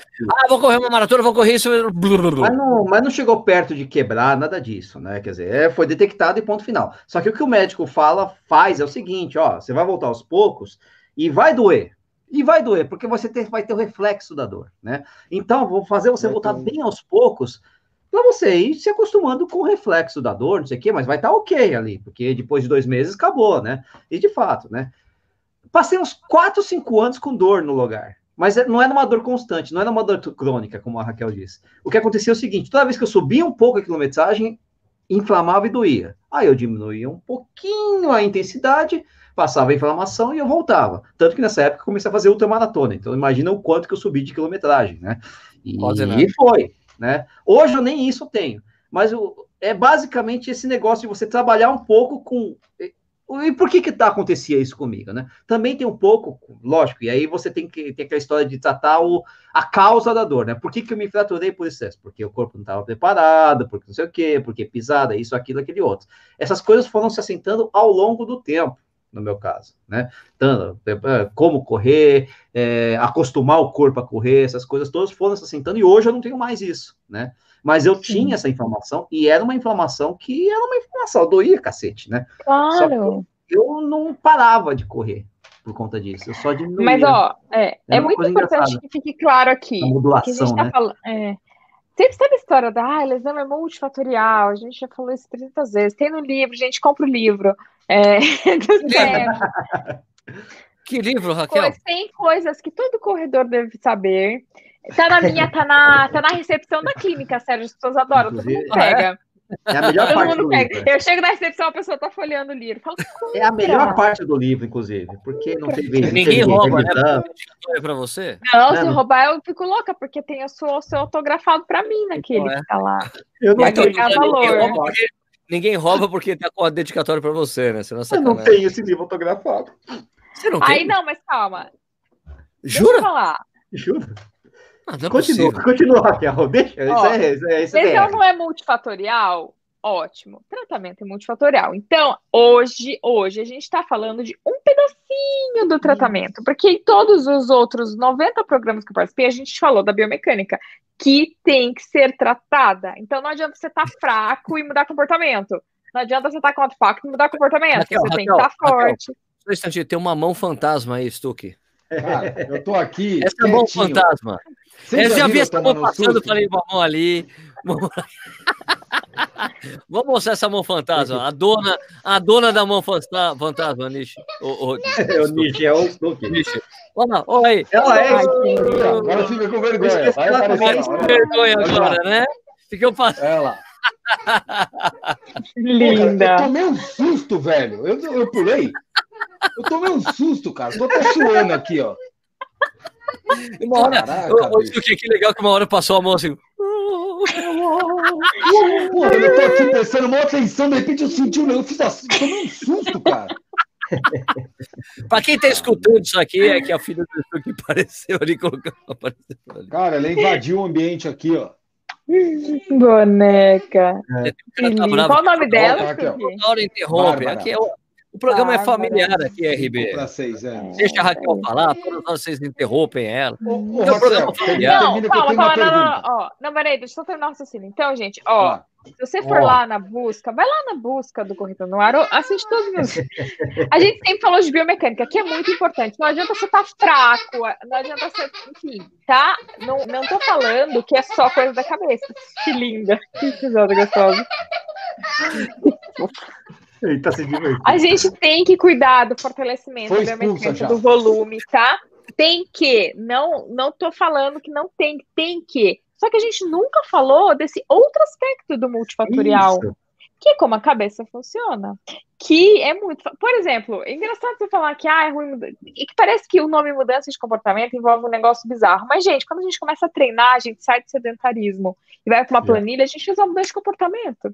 vou correr uma maratona, vou correr isso. Mas não, mas não chegou perto de quebrar, nada disso, né? Quer dizer, é, foi detectado e ponto final. Só que o que o médico fala, faz é o seguinte, ó, você vai voltar aos poucos e vai doer. E vai doer, porque você ter, vai ter o reflexo da dor, né? Então, vou fazer você voltar bem aos poucos, para você ir se acostumando com o reflexo da dor, não sei o quê, mas vai estar tá ok ali, porque depois de dois meses acabou, né? E de fato, né? Passei uns quatro, cinco anos com dor no lugar. Mas é, não era uma dor constante, não era uma dor crônica, como a Raquel disse. O que acontecia é o seguinte: toda vez que eu subia um pouco a quilometragem, inflamava e doía. Aí eu diminuía um pouquinho a intensidade, passava a inflamação e eu voltava. Tanto que nessa época eu comecei a fazer ultramaratona. Então imagina o quanto que eu subi de quilometragem, né? E, e foi, né? Hoje eu nem isso tenho. Mas eu, é basicamente esse negócio de você trabalhar um pouco com e por que que tá, acontecia isso comigo, né? Também tem um pouco, lógico, e aí você tem que ter aquela história de tratar o, a causa da dor, né? Por que que eu me fraturei por excesso? Porque o corpo não estava preparado, porque não sei o quê, porque pisada, isso, aquilo, aquele outro. Essas coisas foram se assentando ao longo do tempo no meu caso, né? É, como correr, é, acostumar o corpo a correr, essas coisas todas foram se assentando e hoje eu não tenho mais isso, né? Mas eu Sim. tinha essa informação e era uma informação que era uma informação, doía cacete, né? Claro. eu não parava de correr por conta disso, eu só diminuía. Mas, ó, é, é muito importante que fique claro aqui. A modulação, a tá né? Falando, é, Sempre sabe a história da ah, lesão é multifatorial, a gente já falou isso 300 vezes. Tem no livro, gente, compra o livro. É, [laughs] que livro, Raquel? Pois, tem coisas que todo corredor deve saber. Tá na minha, tá na, tá na recepção da clínica, sério, as pessoas adoram, todo mundo pega. É a melhor Todo parte do pega. livro. Eu chego na recepção, a pessoa tá folheando o livro. Falo, é a melhor parte do livro, inclusive, porque não teve. Ninguém rouba, né? É para você? Não, não, se roubar, eu fico louca, porque tem o seu, o seu autografado para mim naquele então, é. que tá lá. Eu não tenho valor. Ninguém rouba porque tá com a dedicatória para você, né? Você não eu não tenho esse livro autografado. Você não tem? Aí não, mas calma. Jura? Deixa eu falar. Jura? Ah, é continua, continua, Raquel. Deixa. Ó, isso é, isso é, isso é não é multifatorial? Ótimo. Tratamento é multifatorial. Então, hoje, hoje a gente está falando de um pedacinho do tratamento, porque em todos os outros 90 programas que eu participei, a gente falou da biomecânica, que tem que ser tratada. Então, não adianta você estar tá fraco e mudar comportamento. Não adianta você estar tá com e mudar comportamento. Raquel, você Raquel, tem que estar tá forte. Só um instantinho, tem uma mão fantasma aí, Stuck. Cara, eu tô aqui. Essa é mão fantasma. Você eu já vi essa mão passando, susto? falei, uma mão ali. [laughs] Vamos mostrar essa mão fantasma. A dona, a dona da mão fantasma, Nishi. O, o, é o Nishi, é o Stuck. Nishi. Olha lá, olha aí. Ela é. Agora fica com vergonha. Vai aparecer. Com vergonha agora, né? Ficou passando. Ela. Linda. eu tomei um susto, velho. Eu, eu pulei. Eu tomei um susto, cara. Tô até suando aqui, ó. Uma hora, Caraca, [laughs] eu, eu, que, que legal que uma hora passou a mão assim. Pô, eu tô aqui prestando uma atenção, de repente eu senti um eu fiz assim, tomei um susto, cara. [laughs] Pra quem tá escutando isso aqui, é que a filha do que apareceu ali, colocando. Apareceu ali. Cara, ela invadiu o ambiente aqui, ó. Boneca. É. Qual o nome dela? Toda hora interrompe. Aqui é o o programa é familiar aqui, RB. Seis, é. Deixa a Raquel falar, todos vocês interrompem ela. O, o é um programa familiar. Não, calma, calma, não, não, ó, não, peraí, deixa eu só terminar o raciocínio. Então, gente, ó, ah. se você for lá na busca, vai lá na busca do Corrida no Ar, assiste todos os A gente sempre falou de biomecânica, que é muito importante. Não adianta você estar tá fraco, não adianta você, enfim, tá? Não, não tô falando que é só coisa da cabeça. [laughs] Que linda, que episódio gostoso. Ele tá se divertindo. A gente tem que cuidar do fortalecimento, do volume, tá? Tem que, não, não tô falando que não tem, tem que. Só que a gente nunca falou desse outro aspecto do multifatorial. Isso que é como a cabeça funciona. Que é muito. Por exemplo, é engraçado você falar que ah, é ruim. E que parece que o nome mudança de comportamento envolve um negócio bizarro. Mas, gente, quando a gente começa a treinar, a gente sai do sedentarismo e vai para uma planilha, a gente faz uma mudança de comportamento.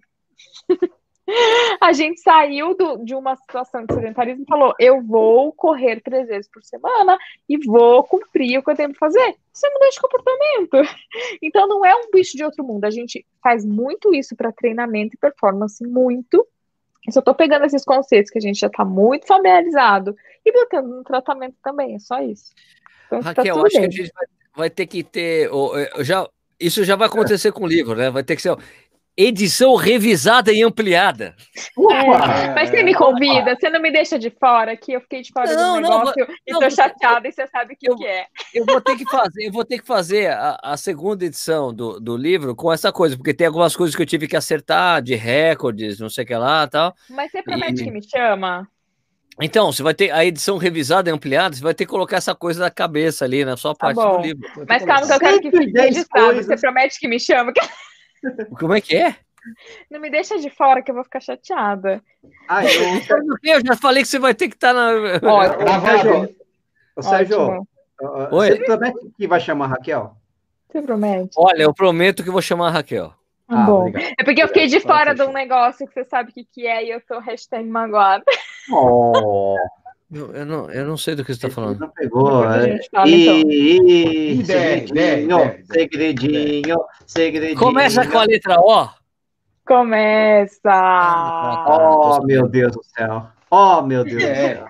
[laughs] [laughs] a gente saiu do, de uma situação de sedentarismo e falou: eu vou correr três vezes por semana e vou cumprir o que eu tenho que fazer. Isso é mudança de comportamento. [laughs] Então não é um bicho de outro mundo. A gente faz muito isso para treinamento e performance, muito. Eu só tô pegando esses conceitos que a gente já está muito familiarizado e botando no tratamento também, é só isso. Então, tá Raquel, tá acho bem. que a gente vai, vai ter que ter. Já, isso já vai acontecer com o livro, né? Vai ter que ser edição revisada e ampliada. É, mas você me convida, você não me deixa de fora, que eu fiquei de fora não, do negócio não, e tô chateada e você sabe o que, que, é. Eu vou ter que fazer, eu vou ter que fazer a, a, segunda edição do, do livro com essa coisa, porque tem algumas coisas que eu tive que acertar, de recordes, não sei o que lá tal. Mas você promete e... que me chama? Então, você vai ter a edição revisada e ampliada, você vai ter que colocar essa coisa na cabeça ali, na sua tá parte do livro. Mas calma, que eu quero que fique registrado. Você promete que me chama? Como é que é? Não me deixa de fora que eu vou ficar chateada. Ah, eu... [laughs] eu já falei que você vai ter que estar tá na. Ó, Sérgio, Ô, Sérgio Oi. você promete que vai chamar a Raquel? Você promete? Olha, eu prometo que vou chamar a Raquel. Ah, bom. Obrigado. É porque eu fiquei de fora de um negócio que você sabe o que, que é e eu tô hashtag magoada. Oh. Eu, eu, não, eu não sei do que você está falando. Não pegou. É. Fala, então. e, segredinho, segredinho, segredinho. Começa com a letra O. Começa. Oh, meu Deus do céu. Oh, meu Deus do céu.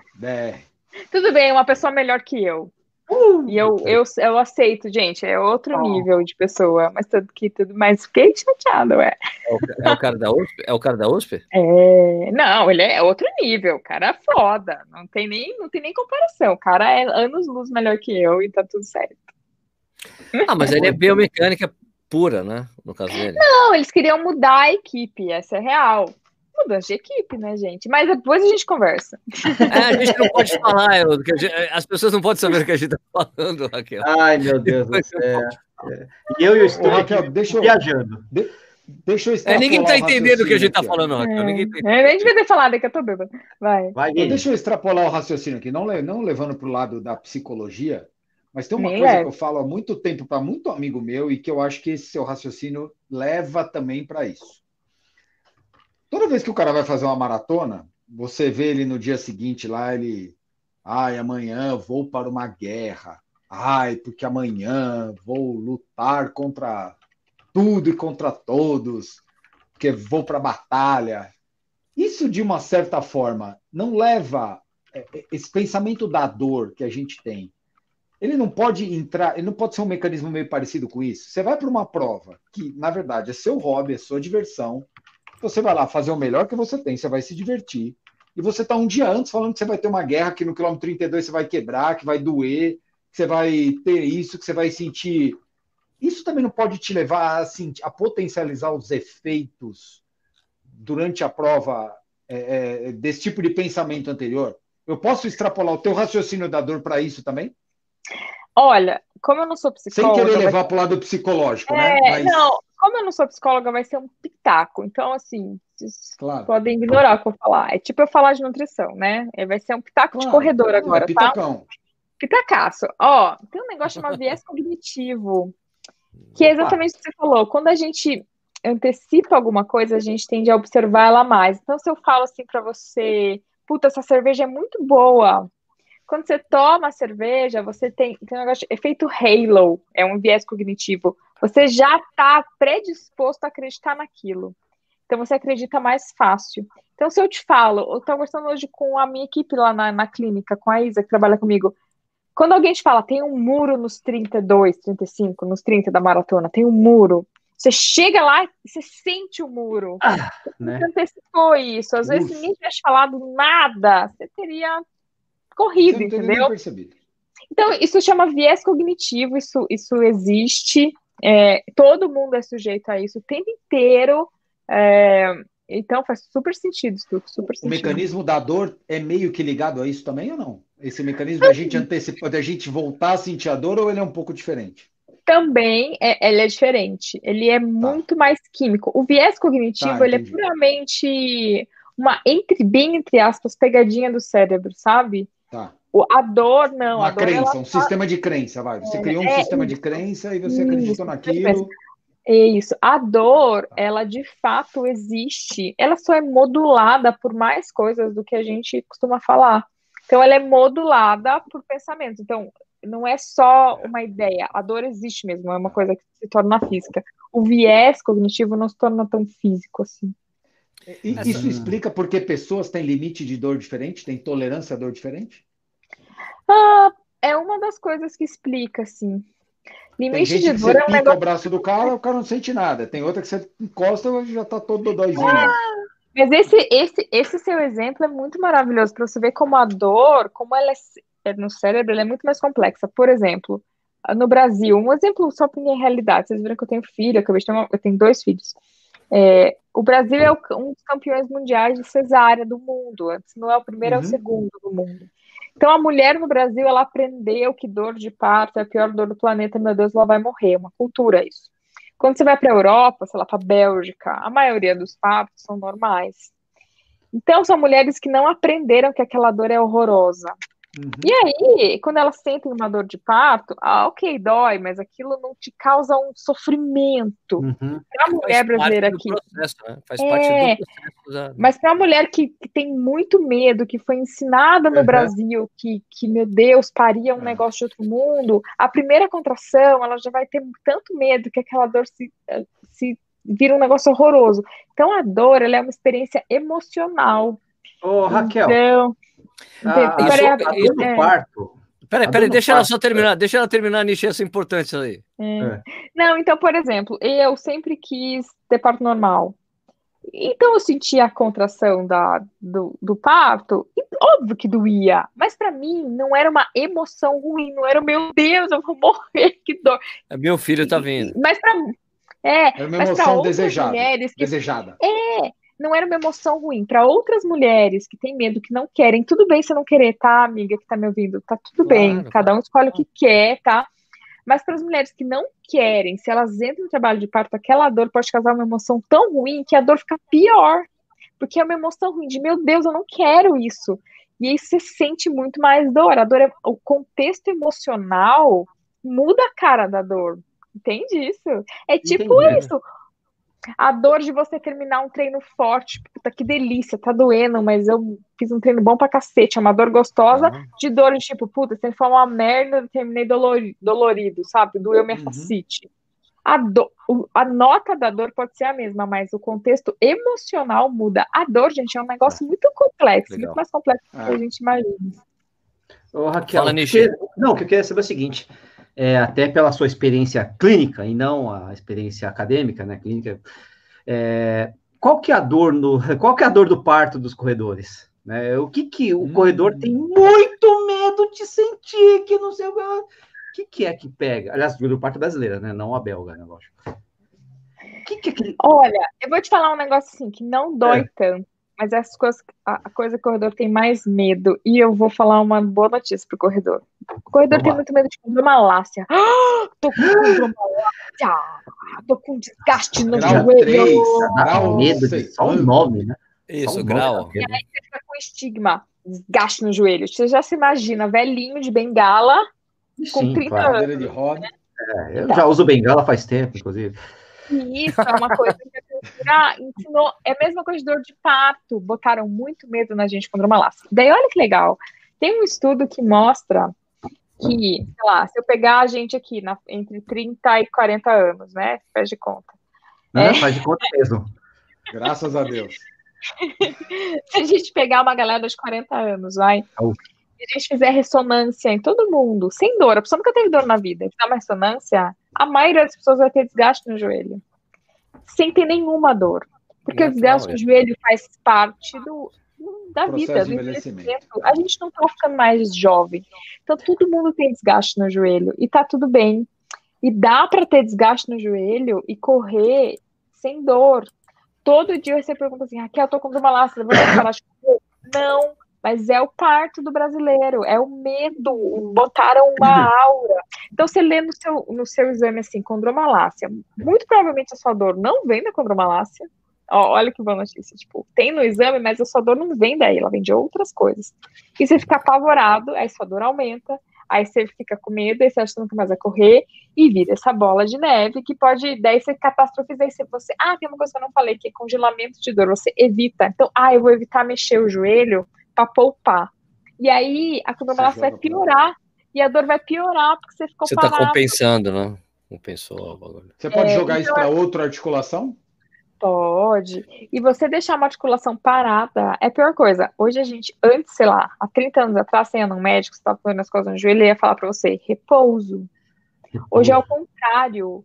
Tudo bem, uma pessoa melhor que eu. Uh, e eu, eu, eu aceito, gente, é outro oh. nível de pessoa, mas tudo que tudo mais fiquei chateado, ué. É o, é o cara da USP? É o cara da USP? É, não, ele é outro nível, o cara é foda, não tem nem, não tem nem comparação, o cara é anos luz melhor que eu e tá tudo certo. Ah, mas [laughs] ele é biomecânica pura, né, no caso dele. Não, eles queriam mudar a equipe, essa é real mudança de equipe, né, gente? Mas depois a gente conversa. [laughs] É, a gente não pode falar, eu, as pessoas não podem saber o que a gente está falando, Raquel. Ai, meu Deus do céu. É. E eu e o Estúdio Raquel, deixa eu, viajando. De, deixa eu é, Ninguém está entendendo o que a gente está falando, Raquel. É, ninguém tá é, a gente vai ter falado que eu tô bêbado. Vai. Vai deixa eu extrapolar o raciocínio aqui, não, não levando para o lado da psicologia, mas tem uma Nem coisa leve. que eu falo há muito tempo para muito amigo meu e que eu acho que esse seu raciocínio leva também para isso. Toda vez que o cara vai fazer uma maratona, você vê ele no dia seguinte lá, ele. Ai, amanhã vou para uma guerra. Ai, porque amanhã vou lutar contra tudo e contra todos, porque vou para a batalha. Isso, de uma certa forma, não leva é, é, esse pensamento da dor que a gente tem. Ele não pode entrar, ele não pode ser um mecanismo meio parecido com isso. Você vai para uma prova que, na verdade, é seu hobby, é sua diversão, você vai lá fazer o melhor que você tem, você vai se divertir. E você está um dia antes falando que você vai ter uma guerra, que no quilômetro 32 você vai quebrar, que vai doer, que você vai ter isso, que você vai sentir. Isso também não pode te levar a, sentir, a potencializar os efeitos durante a prova é, é, desse tipo de pensamento anterior? Eu posso extrapolar o teu raciocínio da dor para isso também? Olha, como eu não sou psicóloga. Sem querer levar para o lado psicológico, né? é, né? Mas... Não, como eu não sou psicóloga, vai ser um pitaco. Então, assim, vocês claro. podem ignorar o que eu falar. É tipo eu falar de nutrição, né? É, vai ser um pitaco claro. de corredor agora, é, pitacão. tá? Pitacaço. Ó, tem um negócio chamado [laughs] viés cognitivo, que é exatamente o que você falou. Quando a gente antecipa alguma coisa, a gente tende a observar ela mais. Então, se eu falo assim para você, puta, essa cerveja é muito boa, quando você toma a cerveja, você tem, tem um negócio de efeito halo, é um viés cognitivo. Você já está predisposto a acreditar naquilo. Então você acredita mais fácil. Então, se eu te falo, eu estou conversando hoje com a minha equipe lá na, na clínica, com a Isa, que trabalha comigo. Quando alguém te fala, tem um muro nos 32, 35, nos 30 da maratona, tem um muro. Você chega lá e você sente o muro. Ah, né? Você antecipou isso. Às Uf. vezes, se ninguém tivesse falado nada, você teria corrido, entendeu? Então, isso chama viés cognitivo, isso, isso existe, é, todo mundo é sujeito a isso o tempo inteiro. É, Então faz super sentido isso, super O mecanismo da dor é meio que ligado a isso também ou não? Esse mecanismo da gente antecipar, da gente voltar a sentir a dor ou ele é um pouco diferente? Também é, ele é diferente. Ele é tá. muito mais químico. O viés cognitivo tá, ele é puramente uma entre bem entre aspas pegadinha do cérebro, sabe? Tá. O, a dor não. Uma a dor, crença, um tá... sistema de crença, vai. Você é, criou um é, sistema de crença e você acreditou naquilo. É isso. A dor, ela de fato existe. Ela só é modulada por mais coisas do que a gente costuma falar. Então, ela é modulada por pensamento. Então, não é só uma ideia. A dor existe mesmo, é uma coisa que se torna física. O viés cognitivo não se torna tão físico assim. E isso explica por que pessoas têm limite de dor diferente, têm tolerância à dor diferente? Ah, é uma das coisas que explica, sim. Limite de dor é um negócio. o braço do cara, o cara não sente nada. Tem outra que você encosta e já tá todo dodóizinho. É, mas esse, esse, esse seu exemplo é muito maravilhoso para você ver como a dor, como ela é, é no cérebro, ela é muito mais complexa. Por exemplo, no Brasil, um exemplo só para minha realidade. Vocês viram que eu tenho filho, eu, acabei de ter uma, eu tenho dois filhos. É, o Brasil é um dos campeões mundiais de cesárea do mundo. Se não é o primeiro, uhum. é o uhum. segundo do mundo. Então, a mulher no Brasil, ela aprendeu que dor de parto é a pior dor do planeta, meu Deus, ela vai morrer. É uma cultura isso. Quando você vai para a Europa, sei lá, para a Bélgica, a maioria dos partos são normais. Então, são mulheres que não aprenderam que aquela dor é horrorosa. Uhum. E aí, quando elas sentem uma dor de parto, ah, ok, dói, mas aquilo não te causa um sofrimento. Uhum. Para a mulher brasileira aqui. Processo, né? Faz é, parte do é, processo. Da... Mas para a mulher que, que, tem muito medo, que foi ensinada no uhum. Brasil que, que, meu Deus, paria um é. negócio de outro mundo, a primeira contração, ela já vai ter tanto medo que aquela dor se, eh, se vira um negócio horroroso. Então, a dor, ela é uma experiência emocional. Ô, Raquel. Então, ah, isso, isso é. parto. Peraí, peraí, deixa ela só terminar, deixa ela terminar, Nishi, essa importante aí. É. É. Não, então, por exemplo, eu sempre quis ter parto normal. Então eu sentia a contração da, do, do parto, óbvio que doía, mas para mim não era uma emoção ruim, não era meu Deus, eu vou morrer, [laughs] que dor. É, meu filho tá vindo. Mas para é, é uma emoção desejada. Que, desejada. É, não era uma emoção ruim. Para outras mulheres que têm medo, que não querem, tudo bem você não querer, tá, amiga que tá me ouvindo? Tá tudo claro, bem, cada um escolhe o que quer, tá? Mas para as mulheres que não querem, se elas entram no trabalho de parto, aquela dor pode causar uma emoção tão ruim que a dor fica pior. Porque é uma emoção ruim de, meu Deus, eu não quero isso. E aí você sente muito mais dor. A dor é, o contexto emocional muda a cara da dor. Entende isso? É tipo Entendi. isso. A dor de você terminar um treino forte, puta que delícia, tá doendo, mas eu fiz um treino bom pra cacete, é uma dor gostosa, uhum. de dor de tipo, puta, você foi uma merda, eu terminei dolorido, dolorido sabe? Doeu minha uhum. facite. A, do, a nota da dor pode ser a mesma, mas o contexto emocional muda. A dor, gente, é um negócio muito complexo, Legal. muito mais complexo do que a é. gente imagina. Ô, Raquel, Fala, que, não, o que eu queria saber é o seguinte: é, até pela sua experiência clínica e não a experiência acadêmica, né, clínica, é, qual que é a dor no, [laughs] qual que é a dor do parto dos corredores? Né? O que que o hum. corredor tem muito medo de sentir, que não sei o que, que é que pega? Aliás, do parto brasileira, né, não a belga, né, lógico. Que que é que... Olha, eu vou te falar um negócio assim que não dói é. tanto mas as coisas, a coisa que o corredor tem mais medo, e eu vou falar uma boa notícia pro corredor. O corredor Vamos tem lá. muito medo de condromalácia. Ah, [gasps] tô com condromalácia! Tô com desgaste no grau joelho. 3, grau medo de só o nome, né? Isso, grau. E aí você fica com estigma, desgaste no joelho. Você já se imagina, velhinho de bengala, com Sim, 30 claro. anos. De roda. É, eu tá. já uso bengala faz tempo, inclusive. Isso é uma coisa que a cultura ensinou. É a mesma coisa de dor de parto. Botaram muito medo na gente contra uma lasca. Daí, olha que legal. Tem um estudo que mostra que, sei lá, se eu pegar a gente aqui na, entre 30 e 40 anos, né? Faz de conta. Não, é. Faz de conta mesmo. Graças a Deus. [laughs] se a gente pegar uma galera de 40 anos, vai. Oh. Se a gente fizer ressonância em todo mundo, sem dor, a pessoa nunca teve dor na vida, fizer uma ressonância, a maioria das pessoas vai ter desgaste no joelho, sem ter nenhuma dor. Porque o desgaste no joelho faz parte do, da vida, do envelhecimento. A gente não tá ficando mais jovem. Então, todo mundo tem desgaste no joelho e tá tudo bem. E dá para ter desgaste no joelho e correr sem dor. Todo dia você pergunta assim, Raquel, eu tô com dromalácia, vou parar de comer? Não, mas é o parto do brasileiro, é o medo, botaram uma aura. Então, você lê no seu, no seu exame assim, condromalácia, muito provavelmente a sua dor não vem da condromalácia. Ó, olha que boa notícia, tipo, tem no exame, mas a sua dor não vem daí, ela vem de outras coisas. E você fica apavorado, aí sua dor aumenta, aí você fica com medo, aí você acha que nunca mais vai correr, e vira essa bola de neve que pode, daí você catastrofiza, aí você, ah, tem uma coisa que eu não falei, que é congelamento de dor, você evita, então, ah, eu vou evitar mexer o joelho, para poupar. E aí a comemoração vai piorar. E a dor vai piorar porque você ficou Você está compensando, né? Compensou Você pode é, jogar então, isso para outra articulação? Pode. E você deixar uma articulação parada é a pior coisa. Hoje a gente, antes, sei lá, há 30 anos atrás, sendo um médico, você estava fazendo as coisas no joelho, ia falar para você, repouso. repouso. Hoje é o contrário.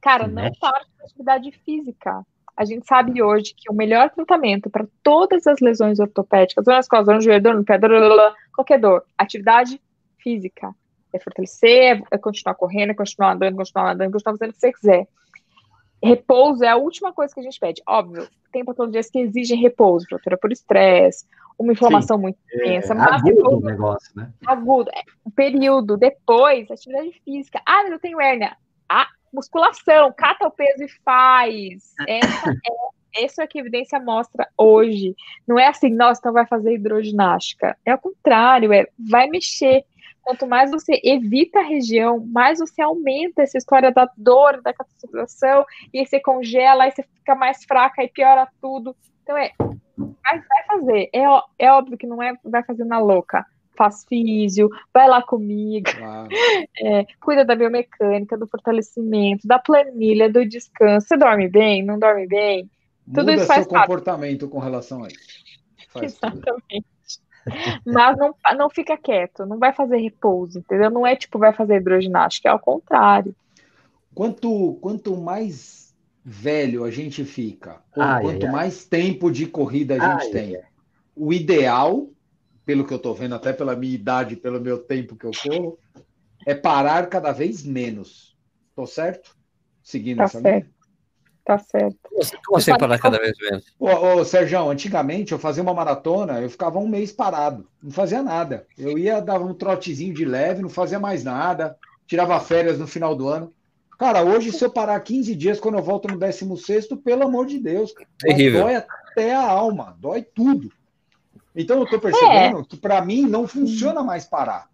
Cara, não para com atividade física. A gente sabe hoje que o melhor tratamento para todas as lesões ortopédicas, dor nas costas, dor no joelho, dor no pé, dor, qualquer dor, atividade física. É fortalecer, é continuar correndo, é continuar andando, continuar andando, continuar fazendo o que você quiser. Repouso é a última coisa que a gente pede. Óbvio, tem patologias que exigem repouso, fratura por estresse, uma inflamação Sim, muito intensa. É, mas agudo o negócio, né? Agudo. É, um período. Depois, atividade física. Ah, eu tenho hérnia. Ah, musculação, cata o peso e faz. Essa é, essa é que a evidência mostra hoje. Não é assim, nossa, então vai fazer hidroginástica. É o contrário, é vai mexer. Quanto mais você evita a região, mais você aumenta essa história da dor, da catastrofização, e aí você congela, aí você fica mais fraca e piora tudo. Então é, vai, vai fazer. É, é óbvio que não é vai fazer na louca faz físio, vai lá comigo, [laughs] é, cuida da biomecânica, do fortalecimento, da planilha, do descanso. Você dorme bem? Não dorme bem? Tudo Muda isso faz seu parte. comportamento com relação a isso. Faz Exatamente. [laughs] Mas não, não fica quieto, não vai fazer repouso, entendeu? Não é tipo vai fazer hidroginástica, é ao contrário. Quanto, quanto mais velho a gente fica, ou ai, quanto ai, mais ai. tempo de corrida a gente tem, o ideal pelo que eu estou vendo, até pela minha idade, pelo meu tempo que eu corro, é parar cada vez menos. Estou certo? Seguindo tá essa certo. linha? Tá certo. Como assim parar cada vez menos? Ô, ô, Sérgio, antigamente eu fazia uma maratona, eu ficava um mês parado, não fazia nada. Eu ia, dava um trotezinho de leve, não fazia mais nada, tirava férias no final do ano. Cara, hoje, se eu parar 15 dias, quando eu volto no 16, pelo amor de Deus, Terrível. dói até a alma, dói tudo. Então eu estou percebendo é. que para mim não funciona mais parar.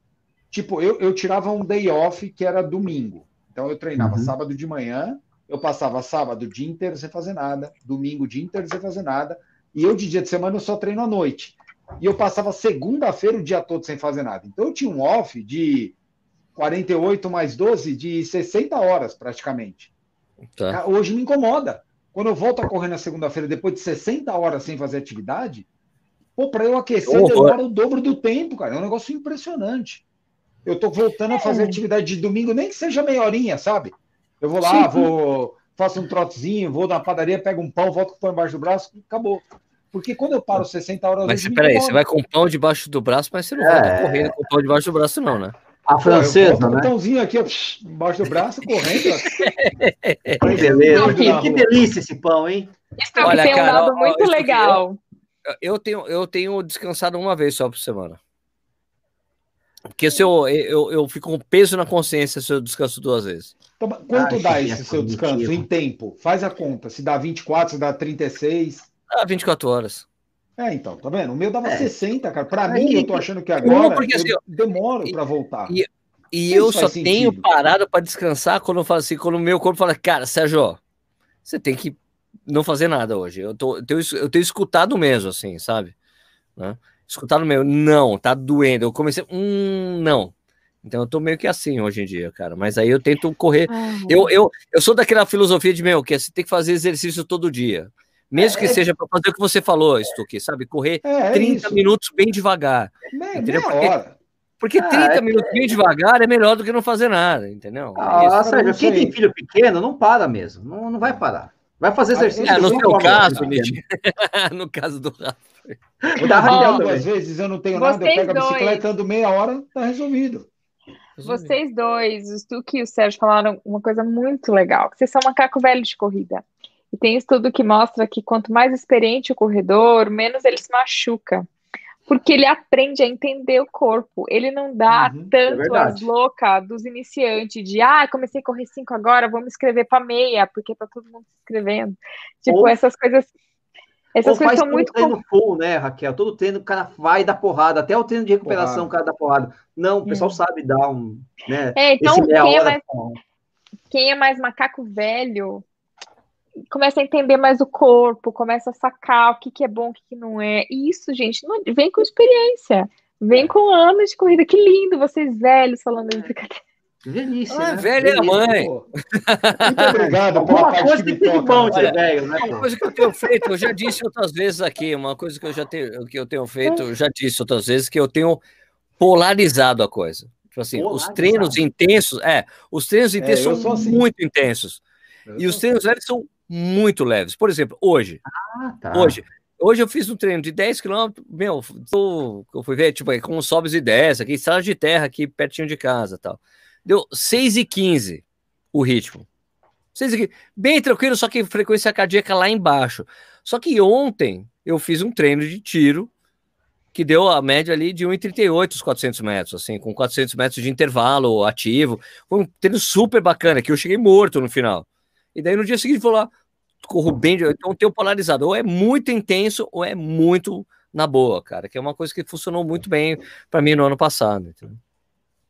Tipo, eu, eu tirava um day off que era domingo. Então eu treinava uhum. sábado de manhã, eu passava sábado o dia inteiro sem fazer nada, domingo o dia inteiro sem fazer nada, e eu de dia de semana eu só treino à noite. E eu passava segunda-feira o dia todo sem fazer nada. Então eu tinha um off de 48 mais 12 de 60 horas praticamente. Tá. Hoje me incomoda. Quando eu volto a correr na segunda-feira depois de 60 horas sem fazer atividade, Pô, para eu aquecer oh, demora o dobro do tempo, cara. É um negócio impressionante. Eu tô voltando a fazer é. atividade de domingo, nem que seja meia horinha, sabe? Eu vou lá, Sim. vou, faço um trotezinho, vou na padaria, pego um pão, volto com o pão embaixo do braço, acabou. Porque quando eu paro 60 horas... Mas peraí, você vai com o pão debaixo do braço, mas você não é. vai correndo com o pão debaixo do braço, não, né? A francesa, Pô, né? Um pãozinho aqui, ó, embaixo do braço, correndo. [laughs] que beleza. Que, que delícia esse pão, hein? Isso Olha, tem um cara, lado muito legal eu tenho, eu tenho descansado uma vez só por semana. Porque se eu, eu, eu fico com peso na consciência se eu descanso duas vezes. Então, quanto dá esse seu descanso em tempo? Faz a conta. Se dá 24, se dá 36. Dá 24 horas. É, então, tá vendo? O meu dava é. 60, cara. Para mim, eu tô achando que agora porque, assim, eu demoro para voltar. E, e eu só sentido. tenho parado para descansar quando eu falo assim, quando o meu corpo fala, cara, Sérgio, você tem que não fazer nada hoje. Eu, tô, eu, tenho, eu tenho escutado mesmo, assim, sabe? Né? Escutado mesmo, não, tá doendo. Eu comecei, hum, não. Então eu tô meio que assim hoje em dia, cara. Mas aí eu tento correr. Eu, eu, eu sou daquela filosofia de, meu, que é, você tem que fazer exercício todo dia. Mesmo que é, é. seja para fazer o que você falou, Stuque, sabe? Correr é, 30 é minutos bem devagar. Meia, entendeu? Porque, hora. porque 30 ah, é, minutos bem devagar é melhor do que não fazer nada, entendeu? Ah, Sérgio, quem tem filho pequeno não para mesmo. Não, não vai parar. Vai fazer exercício. É, no seu caso, [laughs] no caso do Rafa. Da duas vezes eu não tenho nada, eu pego a bicicleta, ando meia hora, tá resolvido. Vocês dois, o Stuque e o Sérgio falaram uma coisa muito legal, que vocês são macaco velho de corrida. E tem estudo que mostra que quanto mais experiente o corredor, menos ele se machuca. Porque ele aprende a entender o corpo. Ele não dá uhum, é tanto é as loucas dos iniciantes de ah, comecei a correr cinco agora, vamos escrever para meia, porque tá todo mundo se inscrevendo. Tipo, Ou... essas coisas essas coisas são muito treino full, né, Raquel? Todo treino o cara vai dar porrada, até o treino de recuperação porrada. o cara dá porrada. Não, o pessoal é. sabe dar um, né? É, então quem é, mais, quem é mais macaco velho começa a entender mais o corpo, começa a sacar o que, que é bom, o que, que não é. E isso, gente, não, vem com experiência. Vem com anos de corrida. Que lindo vocês velhos falando de brincadeira. Velhice, ah, né? Velha é a mãe. Muito obrigado pela parte coisa que, que bom de velho, né? Uma coisa que eu tenho feito, eu já disse outras vezes aqui, uma coisa que eu já tenho, que eu tenho feito, eu já disse outras vezes, que eu tenho polarizado a coisa. Tipo assim, polarizado. os treinos intensos, é, os treinos é, intensos é, são assim. muito intensos. Eu e os treinos assim. leves são muito leves. Por exemplo, hoje. Ah, tá. Hoje. Hoje eu fiz um treino de 10 km, meu, eu fui ver, tipo, com sobes e 10 aqui, estrada de terra aqui pertinho de casa tal. Deu 6 e 15 o ritmo. 6 e 15. Bem tranquilo, só que frequência cardíaca lá embaixo. Só que ontem eu fiz um treino de tiro que deu a média ali de 1,38 os 400 metros, assim, com 400 metros de intervalo ativo. Foi um treino super bacana, que eu cheguei morto no final. E daí no dia seguinte vou lá, corro bem, então tem o polarizado, ou é muito intenso ou é muito na boa, cara, que é uma coisa que funcionou muito bem para mim no ano passado. Entendeu?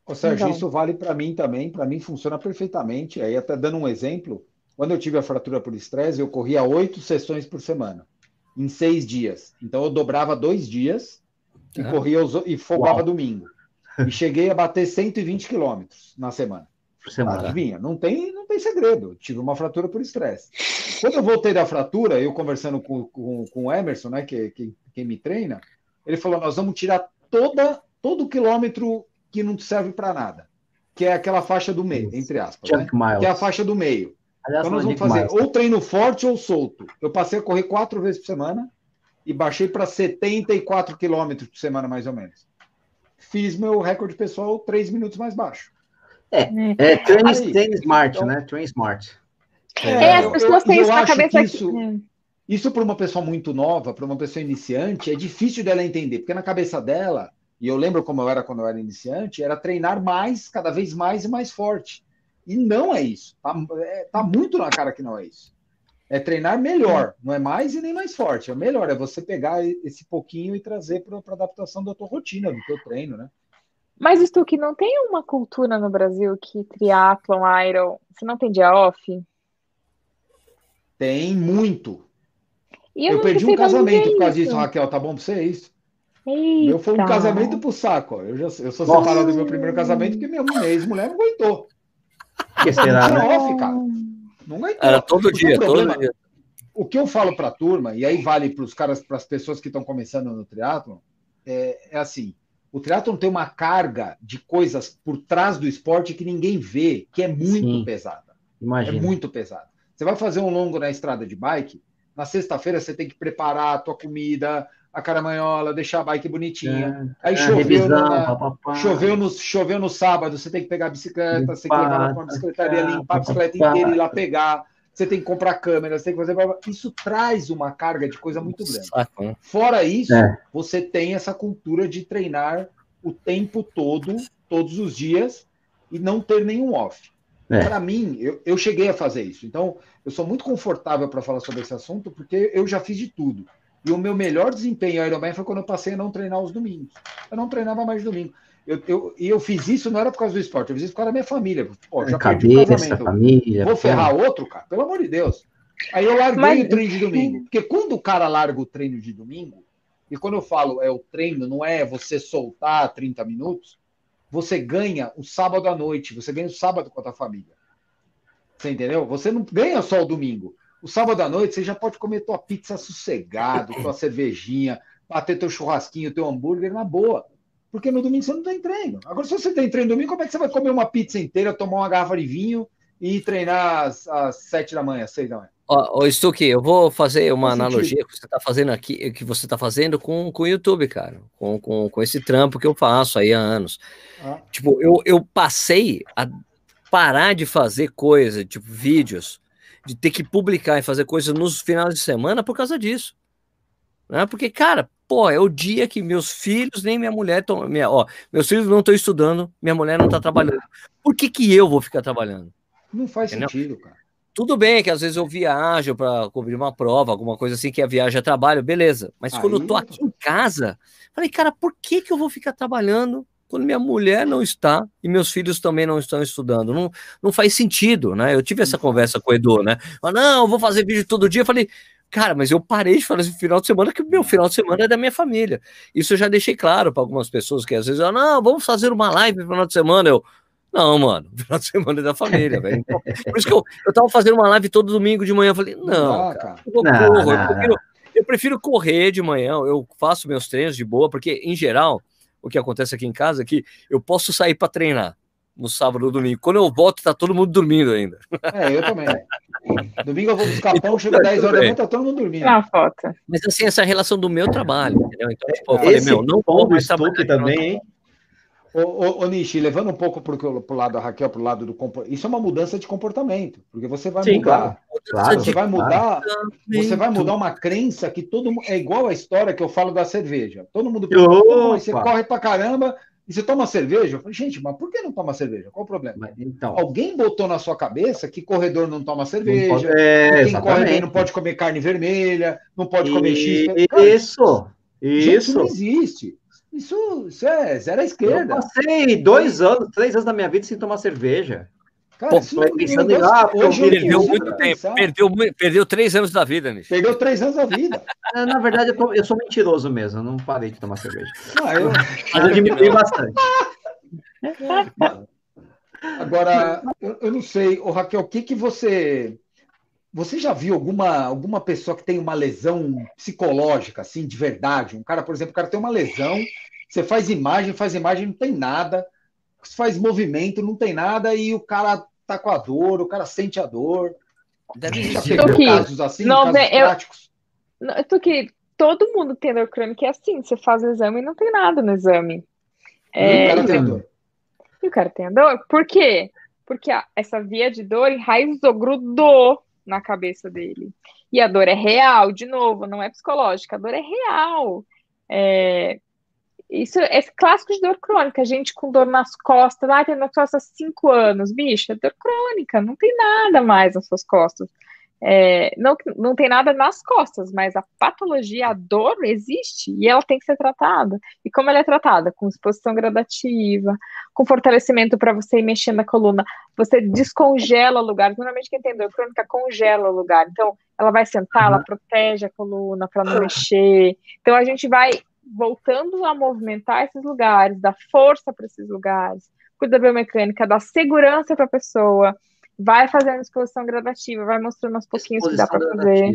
Ô, Sérgio, isso vale para mim também, para mim funciona perfeitamente. Aí, até dando um exemplo, quando eu tive a fratura por estresse, eu corria oito sessões por semana, em seis dias. Então, eu dobrava dois dias e corria os, e folgava Uau. domingo. E cheguei a bater 120 quilômetros na semana. Por semana. Adivinha? Não tem, não tem segredo. tive uma fratura por estresse. Quando eu voltei da fratura, eu conversando com, com, com o Emerson, né, que, que quem me treina, ele falou: nós vamos tirar toda, todo o quilômetro que não serve para nada, que é aquela faixa do meio, entre aspas, né? que é a faixa do meio. Aliás, então nós vamos fazer miles. ou treino forte ou solto. Eu passei a correr quatro vezes por semana e baixei para 74 quilômetros por semana, mais ou menos. Fiz meu recorde pessoal três minutos mais baixo. É, é train, train smart, então, né? Train smart. É, é as pessoas têm isso na cabeça. Isso, isso para uma pessoa muito nova, para uma pessoa iniciante, é difícil dela entender, porque na cabeça dela, e eu lembro como eu era quando eu era iniciante, era treinar mais, cada vez mais e mais forte. E não é isso. Tá, é, tá muito na cara que não é isso. É treinar melhor, não é mais e nem mais forte. É melhor, é você pegar esse pouquinho e trazer para a adaptação da tua rotina, do teu treino, né? Mas isso que não tem uma cultura no Brasil que triatlon, iron, você não tem dia off? Tem muito. eu, eu perdi um casamento por causa disso, Raquel, tá bom pra você isso? Eita. Meu foi um casamento pro saco. Eu, já, eu sou Nossa. separado do meu primeiro casamento porque minha ex-mulher não aguentou. Que será, né? Off, cara. Não aguentou. Era todo dia, todo dia. O que eu falo para a turma, e aí vale para os caras, para as pessoas que estão começando no triatlon, é, é assim: o triatlon tem uma carga de coisas por trás do esporte que ninguém vê, que é muito Sim. pesada. Imagina. É muito pesada. Você vai fazer um longo na estrada de bike, na sexta-feira você tem que preparar a tua comida, a caramanhola, deixar a bike bonitinha. É, Aí é, choveu, revisão, na, choveu, no, choveu no sábado, você tem que pegar a bicicleta, limpar, você tem que levar para a bicicletaria, limpar a bicicleta inteira e ir lá pegar. Você tem que comprar câmera, você tem que fazer. Isso traz uma carga de coisa muito grande. Saco, Fora isso, é. você tem essa cultura de treinar o tempo todo, todos os dias, e não ter nenhum off. É. Para mim, eu, eu cheguei a fazer isso. Então, eu sou muito confortável para falar sobre esse assunto, porque eu já fiz de tudo. E o meu melhor desempenho Ironman foi quando eu passei a não treinar os domingos. Eu não treinava mais domingo. Eu, eu, e eu fiz isso não era por causa do esporte, eu fiz isso por causa da minha família. Pô, já Cabeça, perdi o casamento. Família, Vou ferrar pô. outro, cara? Pelo amor de Deus. Aí eu larguei Mas... o treino de domingo. Porque quando o cara larga o treino de domingo, e quando eu falo é o treino, não é você soltar 30 minutos, você ganha o sábado à noite, você ganha o sábado com a tua família. Você entendeu? Você não ganha só o domingo. O sábado à noite você já pode comer tua pizza sossegado, tua [laughs] cervejinha, bater teu churrasquinho, teu hambúrguer na boa. Porque no domingo você não tem treino. Agora, se você tem treino no domingo, como é que você vai comer uma pizza inteira, tomar uma garrafa de vinho e treinar às, às sete da manhã, seis da manhã? Oh, Stuque, eu vou fazer uma analogia que você está fazendo aqui, que você está fazendo com, com o YouTube, cara, com, com, com esse trampo que eu faço aí há anos. Ah. Tipo, eu, eu passei a parar de fazer coisa, tipo, vídeos, de ter que publicar e fazer coisas nos finais de semana por causa disso. Né? Porque, cara, pô, é o dia que meus filhos, nem minha mulher estão. Minha, ó, meus filhos não estão estudando, minha mulher não está trabalhando. Por que, que eu vou ficar trabalhando? Não faz Entendeu? sentido, cara. Tudo bem que às vezes eu viajo para cobrir uma prova, alguma coisa assim, que a viagem é trabalho, beleza. Mas Aí... quando eu tô aqui em casa, falei, cara, por que, que eu vou ficar trabalhando quando minha mulher não está e meus filhos também não estão estudando? Não, não faz sentido, né? Eu tive essa conversa com o Edu, né? Ah, não, eu vou fazer vídeo todo dia. Eu falei, Cara, mas eu parei de falar esse final de semana que o meu final de semana é da minha família. Isso eu já deixei claro para algumas pessoas que às vezes, ah, não, vamos fazer uma live no final de semana. Eu, não, mano, [laughs] final de semana é da família, velho. Então, por isso que eu, eu tava fazendo uma live todo domingo de manhã. Eu falei, não, ah, cara, eu, não, corro, não, eu, prefiro, eu prefiro correr de manhã, eu faço meus treinos de boa, porque em geral, o que acontece aqui em casa é que eu posso sair para treinar no sábado ou domingo. Quando eu volto, tá todo mundo dormindo ainda. É, eu também. Domingo eu vou buscar pão, chega 10 horas da manhã, tá todo mundo dormindo. Ah, foto. Mas assim, essa é a relação do meu trabalho, entendeu? Então, tipo, eu falei, Esse meu, não vou mais trabalhar também, hein? Ô, ô, ô, Nishi, levando um pouco para o lado da Raquel, para o lado do comportamento, isso é uma mudança de comportamento, porque você vai Sim, mudar. Claro. Você vai mudar, você vai mudar uma crença que todo mundo. É igual a história que eu falo da cerveja. Todo mundo pensa, você corre para caramba, e você toma cerveja? Eu falei, gente, mas por que não toma cerveja? Qual o problema? Mas, então, Alguém botou na sua cabeça que corredor não toma cerveja, não pode, é, quem corre bem não pode comer carne vermelha, não pode comer e, X. Cara, isso, gente, isso. não existe. Isso, isso é zero à esquerda. Eu passei dois anos, três anos da minha vida sem tomar cerveja. Cara, Pô, pensando em ah, hoje perdeu muito tempo. Perdeu, perdeu três anos da vida, Nish. Perdeu três anos da vida. [laughs] É, na verdade, eu, tô, eu, sou mentiroso mesmo. Eu não parei de tomar cerveja. Ah, eu... Mas eu diminui bastante. [laughs] Agora, eu, eu, não sei, o Raquel, o que que você. Você já viu alguma, alguma pessoa que tem uma lesão psicológica, assim, de verdade? Um cara, por exemplo, o cara tem uma lesão, você faz imagem, faz imagem, não tem nada, você faz movimento, não tem nada, e o cara tá com a dor, o cara sente a dor. Deve existir casos assim, não, casos eu, práticos. Eu tô que todo mundo tem dor crônica é assim, você faz o exame e não tem nada no exame. É, e o cara tem dor. E o cara tem a dor. Por quê? Porque a, essa via de dor enraizou, grudou na cabeça dele. E a dor é real, de novo, não é psicológica, a dor é real. É, isso é clássico de dor crônica, gente com dor nas costas, ah, tem dor nas costas há cinco anos, bicho, é dor crônica, não tem nada mais nas suas costas. É, não, não tem nada nas costas, mas a patologia, a dor existe e ela tem que ser tratada. E como ela é tratada? Com exposição gradativa, com fortalecimento para você ir mexendo na coluna, você descongela o lugar. Normalmente quem tem dor crônica congela o lugar. Então, ela vai sentar, ela protege a coluna para não mexer. Então, a gente vai voltando a movimentar esses lugares, dar força para esses lugares, cuida da biomecânica, dá segurança para a pessoa, vai fazendo exposição gradativa, vai mostrando aos pouquinhos o que dá para fazer.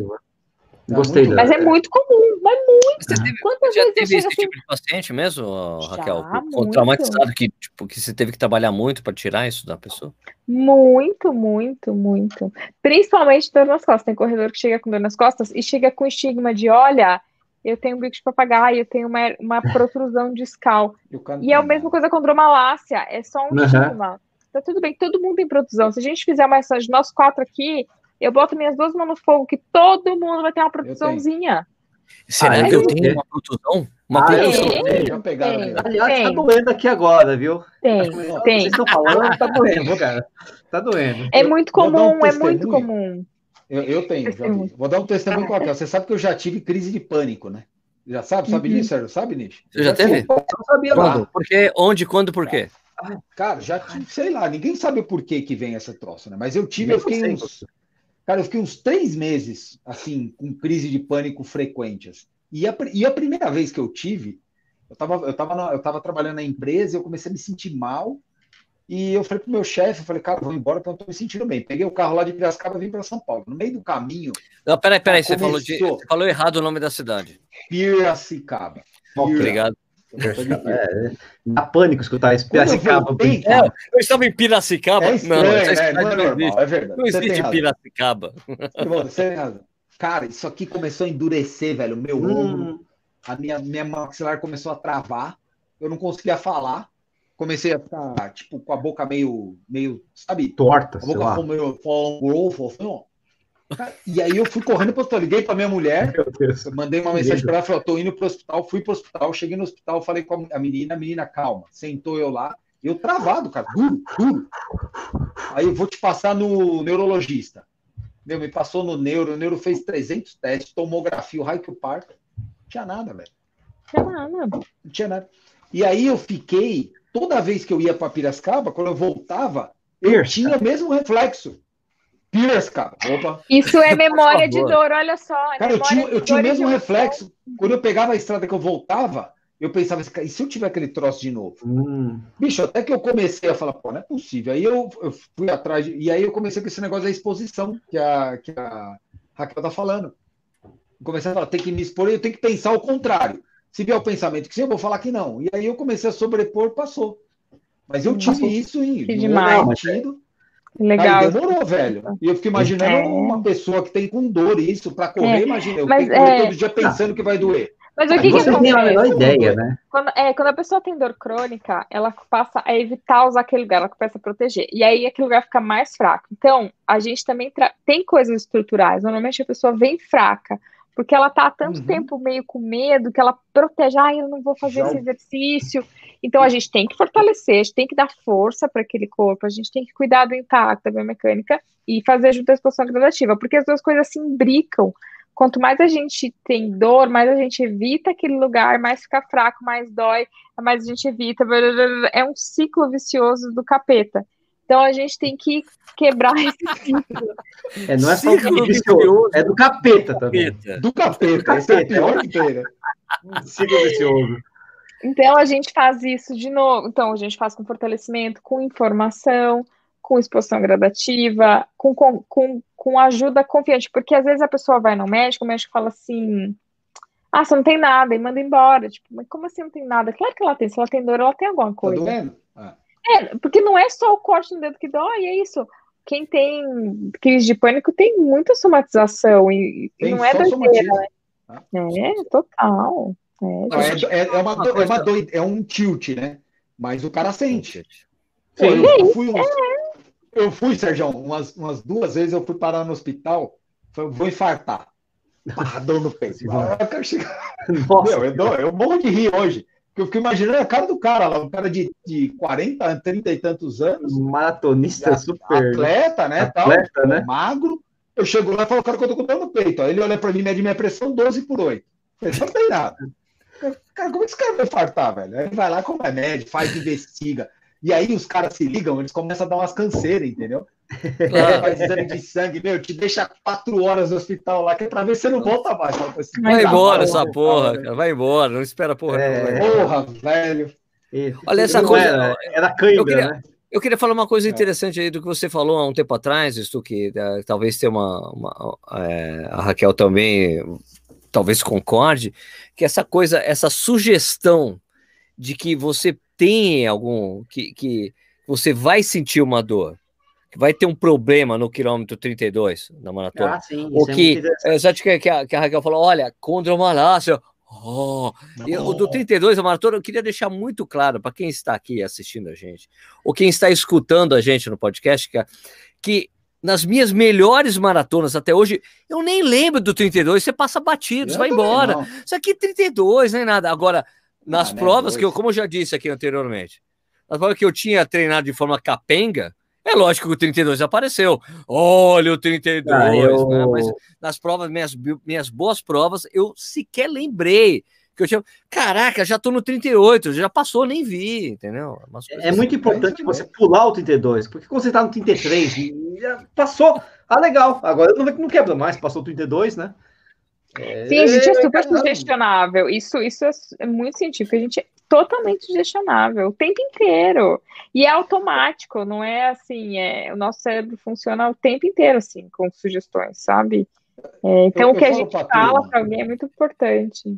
Gostei. Mas é muito comum, mas muito. Você teve, Quantas já teve esse assim? tipo de paciente mesmo, Raquel? Já, traumatizado que, tipo, que você teve que trabalhar muito para tirar isso da pessoa? Muito, muito, muito. Principalmente dor nas costas. Tem corredor que chega com dor nas costas e chega com estigma de, olha, eu tenho um bico de papagaio, eu tenho uma, uma protrusão discal. e é a mesma coisa com dromalácia, é só um uhum. estigma. Tá tudo bem, todo mundo tem protrusão. Se a gente fizer uma ação de nós quatro aqui, eu boto minhas duas mãos no fogo, que todo mundo vai ter uma protrusãozinha. Será ah, que eu tenho uma protrusão? Uma ah, protrusão? Tem, tem, tem, Aliás, tem. tá doendo aqui agora, viu? Tem, tem. Vocês estão falando, tá doendo, cara. Tá doendo. É muito comum, um é muito comum. Eu, eu tenho, já vi. Vou dar um testemunho ah. qualquer. Você sabe que eu já tive crise de pânico, né? Já sabe? Sabe uhum. disso, Sabe, Nish? Você já teve? Eu não sabia quando? Por quê? Onde, quando, por quê? Cara, já tive, sei lá, ninguém sabe o porquê que vem essa troça, né? Mas eu tive, eu fiquei uns. Cara, eu fiquei uns três meses, assim, com crise de pânico frequentes. E a, e a primeira vez que eu tive, eu estava eu tava na, eu tava trabalhando na empresa, eu comecei a me sentir mal, e eu falei pro meu chefe, eu falei, cara, vou embora porque eu não tô me sentindo bem. Peguei o carro lá de Piracicaba e vim para São Paulo. No meio do caminho. Não, peraí, peraí, você, falou de, você falou errado o nome da cidade. Piracicaba. Obrigado. É, dá pânico escutar isso. Piracicaba. Eu, é, eu estava em Piracicaba. É estranho, não, é, não, é normal, é verdade. Não existe Piracicaba. Você tem razão. Cara, isso aqui começou a endurecer, velho. Meu hum. ombro, a minha, minha maxilar começou a travar. Eu não conseguia falar comecei a ficar, tipo, com a boca meio, meio sabe? Torta, a boca meio growth, assim, ó. E aí eu fui correndo para o hospital, liguei para minha mulher, mandei uma mensagem para ela, falei, estou indo para o hospital, fui para o hospital, cheguei no hospital, falei com a menina, a menina, calma, sentou eu lá, eu travado, cara, duro, duro. Aí eu vou te passar no neurologista. Meu, me passou no neuro, o neuro fez 300 testes, tomografia, o raio que o parto. Não tinha nada, velho. Não tinha nada. Não tinha nada. E aí eu fiquei, toda vez que eu ia para Piracicaba, quando eu voltava, eu tinha o mesmo reflexo. Piracicaba. Opa. Isso é memória de dor, olha só. É cara, eu tinha, eu tinha o mesmo reflexo. Quando eu pegava a estrada que eu voltava, eu pensava assim, e se eu tiver aquele troço de novo? Hum. Bicho, até que eu comecei a falar, pô, não é possível. Aí eu, eu fui atrás, de, e aí eu comecei com esse negócio da exposição que a, que a Raquel tá falando. Comecei a falar, tem que me expor, eu tenho que pensar o contrário. Se vier o pensamento que sim, eu vou falar que não. E aí eu comecei a sobrepor, passou. Mas eu tive isso em que demais. Sentido. Legal. Aí demorou, velho. E eu fico imaginando é. uma pessoa que tem com dor isso, para correr, é. imagina. Eu Mas, tenho que correr é... todo dia pensando que vai doer. Mas o que, que tem a ideia, né? Quando, é, quando a pessoa tem dor crônica, ela passa a evitar usar aquele lugar, ela começa a proteger. E aí aquele lugar fica mais fraco. Então, a gente também tem coisas estruturais. Normalmente a pessoa vem fraca, porque ela tá há tanto uhum. tempo meio com medo que ela protege, ah, eu não vou fazer Já... esse exercício. Então a gente tem que fortalecer, a gente tem que dar força para aquele corpo, a gente tem que cuidar do intacto, da biomecânica e fazer junto a exposição gradativa, porque as duas coisas se imbricam. Quanto mais a gente tem dor, mais a gente evita aquele lugar, mais fica fraco, mais dói, mais a gente evita. É um ciclo vicioso do capeta. Então a gente tem que quebrar esse ciclo. É, não é só ciclo vicioso, é do capeta também. Do capeta, esse é pior que tem, né? Ciclo vicioso. Então a gente faz isso de novo. Então a gente faz com fortalecimento, com informação, com exposição gradativa, com, com, com, com ajuda confiante, porque às vezes a pessoa vai no médico, o médico fala assim, ah, você não tem nada, e manda embora. Tipo, mas como assim não tem nada? Claro que ela tem, se ela tem dor, ela tem alguma tá coisa. Tá doendo? É, porque não é só o corte no dedo que dói, é isso. Quem tem crise de pânico tem muita somatização, e, e não é doideira, né? Ah. É, total. É, é, é, é, uma, é, uma doide, é um tilt, né? Mas o cara sente. Pô, eu, eu, fui um, é eu fui, Sérgio, umas, umas duas vezes eu fui parar no hospital, falei, vou infartar. [laughs] Pá, dor no peito. eu quero chegar. Nossa, Meu, eu, dou, eu morro de rir hoje. Porque eu fico imaginando a cara do cara lá, um cara de, de 40, 30 e tantos anos. Maratonista super. Atleta, né? Atleta, tal, né? Magro. Eu chego lá e falo, cara, que eu tô com dor no peito. Aí ele olha pra mim, mede minha pressão 12 por 8. Eu não tem nada. Cara, como é que esse cara vai infartar, velho? Aí vai lá com remédio, faz, investiga. E aí os caras se ligam, eles começam a dar umas canseiras, entendeu? Claro. Faz exame de sangue, meu, te deixa quatro horas no hospital lá, que é pra ver se você não volta mais. Assim, vai embora essa porra, cara, vai embora, não espera porra. É... Porra, velho. Olha essa coisa. Era, era cãibra, eu queria, né? Eu queria falar uma coisa é. interessante aí do que você falou há um tempo atrás, isso que uh, talvez tenha uma, uma é, a Raquel também talvez concorde, que essa coisa, essa sugestão de que você tem algum. que, que você vai sentir uma dor, vai ter um problema no quilômetro 32 da maratona. Ah, sim, Ou que, é só que, que, a, que a Raquel falou: olha, condromalácia. Oh, o do 32, a maratona, eu queria deixar muito claro para quem está aqui assistindo a gente, ou quem está escutando a gente no podcast, que, que nas minhas melhores maratonas até hoje, eu nem lembro do 32, você passa batido, você vai embora. Não. Isso aqui é 32, nem nada. Agora, nas ah, né, provas né? que eu, como eu já disse aqui anteriormente, nas provas que eu tinha treinado de forma capenga, é lógico que o 32 apareceu. Olha o 32, ah, eu... né? Mas nas provas, minhas, minhas boas provas, eu sequer lembrei que eu tinha. Caraca, já tô no 38, já passou, nem vi, entendeu? É, é muito assim. importante você pular o 32, porque quando você tá no 33, já passou. Ah, legal. Agora não, não quebra mais, passou o 32, né? Sim, a gente é super sugestionável. Isso, isso é, é muito científico. A gente é totalmente sugestionável o tempo inteiro. E é automático, não é assim. É, o nosso cérebro funciona o tempo inteiro, assim, com sugestões, sabe? É, então, eu, o que a gente fala para alguém é muito importante.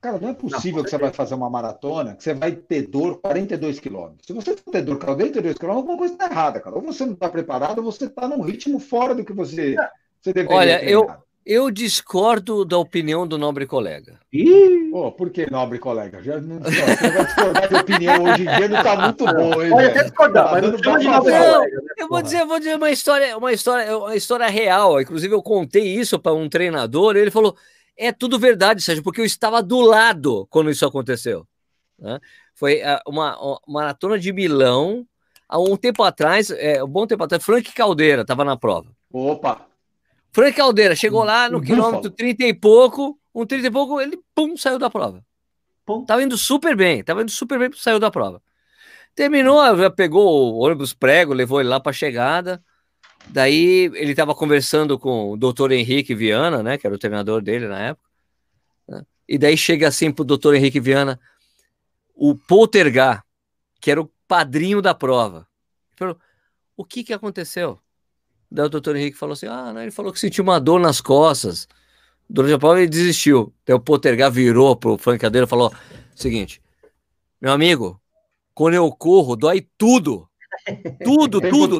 Cara, não é possível não, que você vai fazer uma maratona que você vai ter dor 42 quilômetros. Se você for ter dor 42 quilômetros, alguma coisa está errada, cara. Ou você não está preparado, ou você está num ritmo fora do que você, você deveria Olha, eu, eu discordo da opinião do nobre colega. Ih! Oh, por que, nobre colega? Já não, você vai discordar de opinião hoje em dia, não está muito bom, hein? Pode até discordar, mas não chama de nobre colega. Né, eu vou dizer, vou dizer uma história, uma história, uma história real. Inclusive, eu contei isso para um treinador, e ele falou: é tudo verdade, Sérgio, porque eu estava do lado quando isso aconteceu. Né? Foi ah, uma, uma maratona de Milão, há um tempo atrás, é, um bom tempo atrás, Frank Caldeira estava na prova. Opa! Frank Caldeira chegou lá no quilômetro 30 e pouco, um 30 e pouco, ele pum, saiu da prova. Pum. Tava indo super bem, tava indo super bem, saiu da prova. Terminou, já pegou o ônibus prego, levou ele lá para chegada. Daí ele estava conversando com o doutor Henrique Viana, né, que era o treinador dele na época. Né? E daí chega assim pro doutor Henrique Viana, o Poltergar, que era o padrinho da prova. Ele falou, o que que aconteceu? Daí o doutor Henrique falou assim: ah, não, ele falou que sentiu uma dor nas costas. Durante a prova ele desistiu. Daí o Pottergar virou pro francadeiro e falou: seguinte, meu amigo, quando eu corro, dói tudo. Tudo, tudo,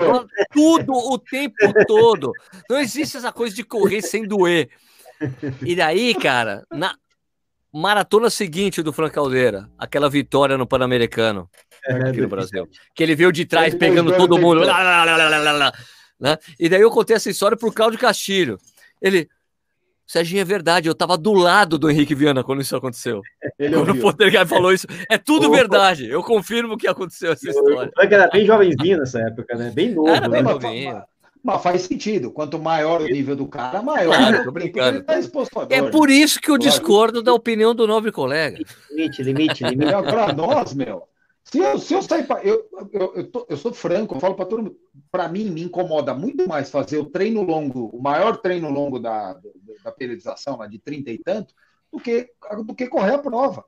tudo o tempo todo. Não existe essa coisa de correr sem doer. E daí, cara, na maratona seguinte do Frank Caldeira, aquela vitória no Pan-Americano aqui no Brasil, que ele veio de trás pegando todo mundo. Lá, lá, lá, né? E daí eu contei essa história pro Cláudio Castilho. Ele, Serginho, é verdade, eu tava do lado do Henrique Viana quando isso aconteceu. [laughs] Ele quando ouviu. o Potterguy falou isso. É tudo verdade, eu confirmo que aconteceu essa história. Eu, era bem jovenzinho nessa época, né? Bem novo. Era bem né? novinho. Mas faz sentido. Quanto maior o nível do cara, [laughs] maior. Claro, tô brincando. Tá é por isso que eu discordo da opinião do nobre colega. Limite, limite, limite. Para nós, meu, se eu, se eu sair para. Eu, eu, eu, tô, eu, sou franco, eu falo para todo mundo. Para mim, me incomoda muito mais fazer o treino longo, o maior treino longo da, da periodização, lá de 30 e tanto, do que, do que correr a prova.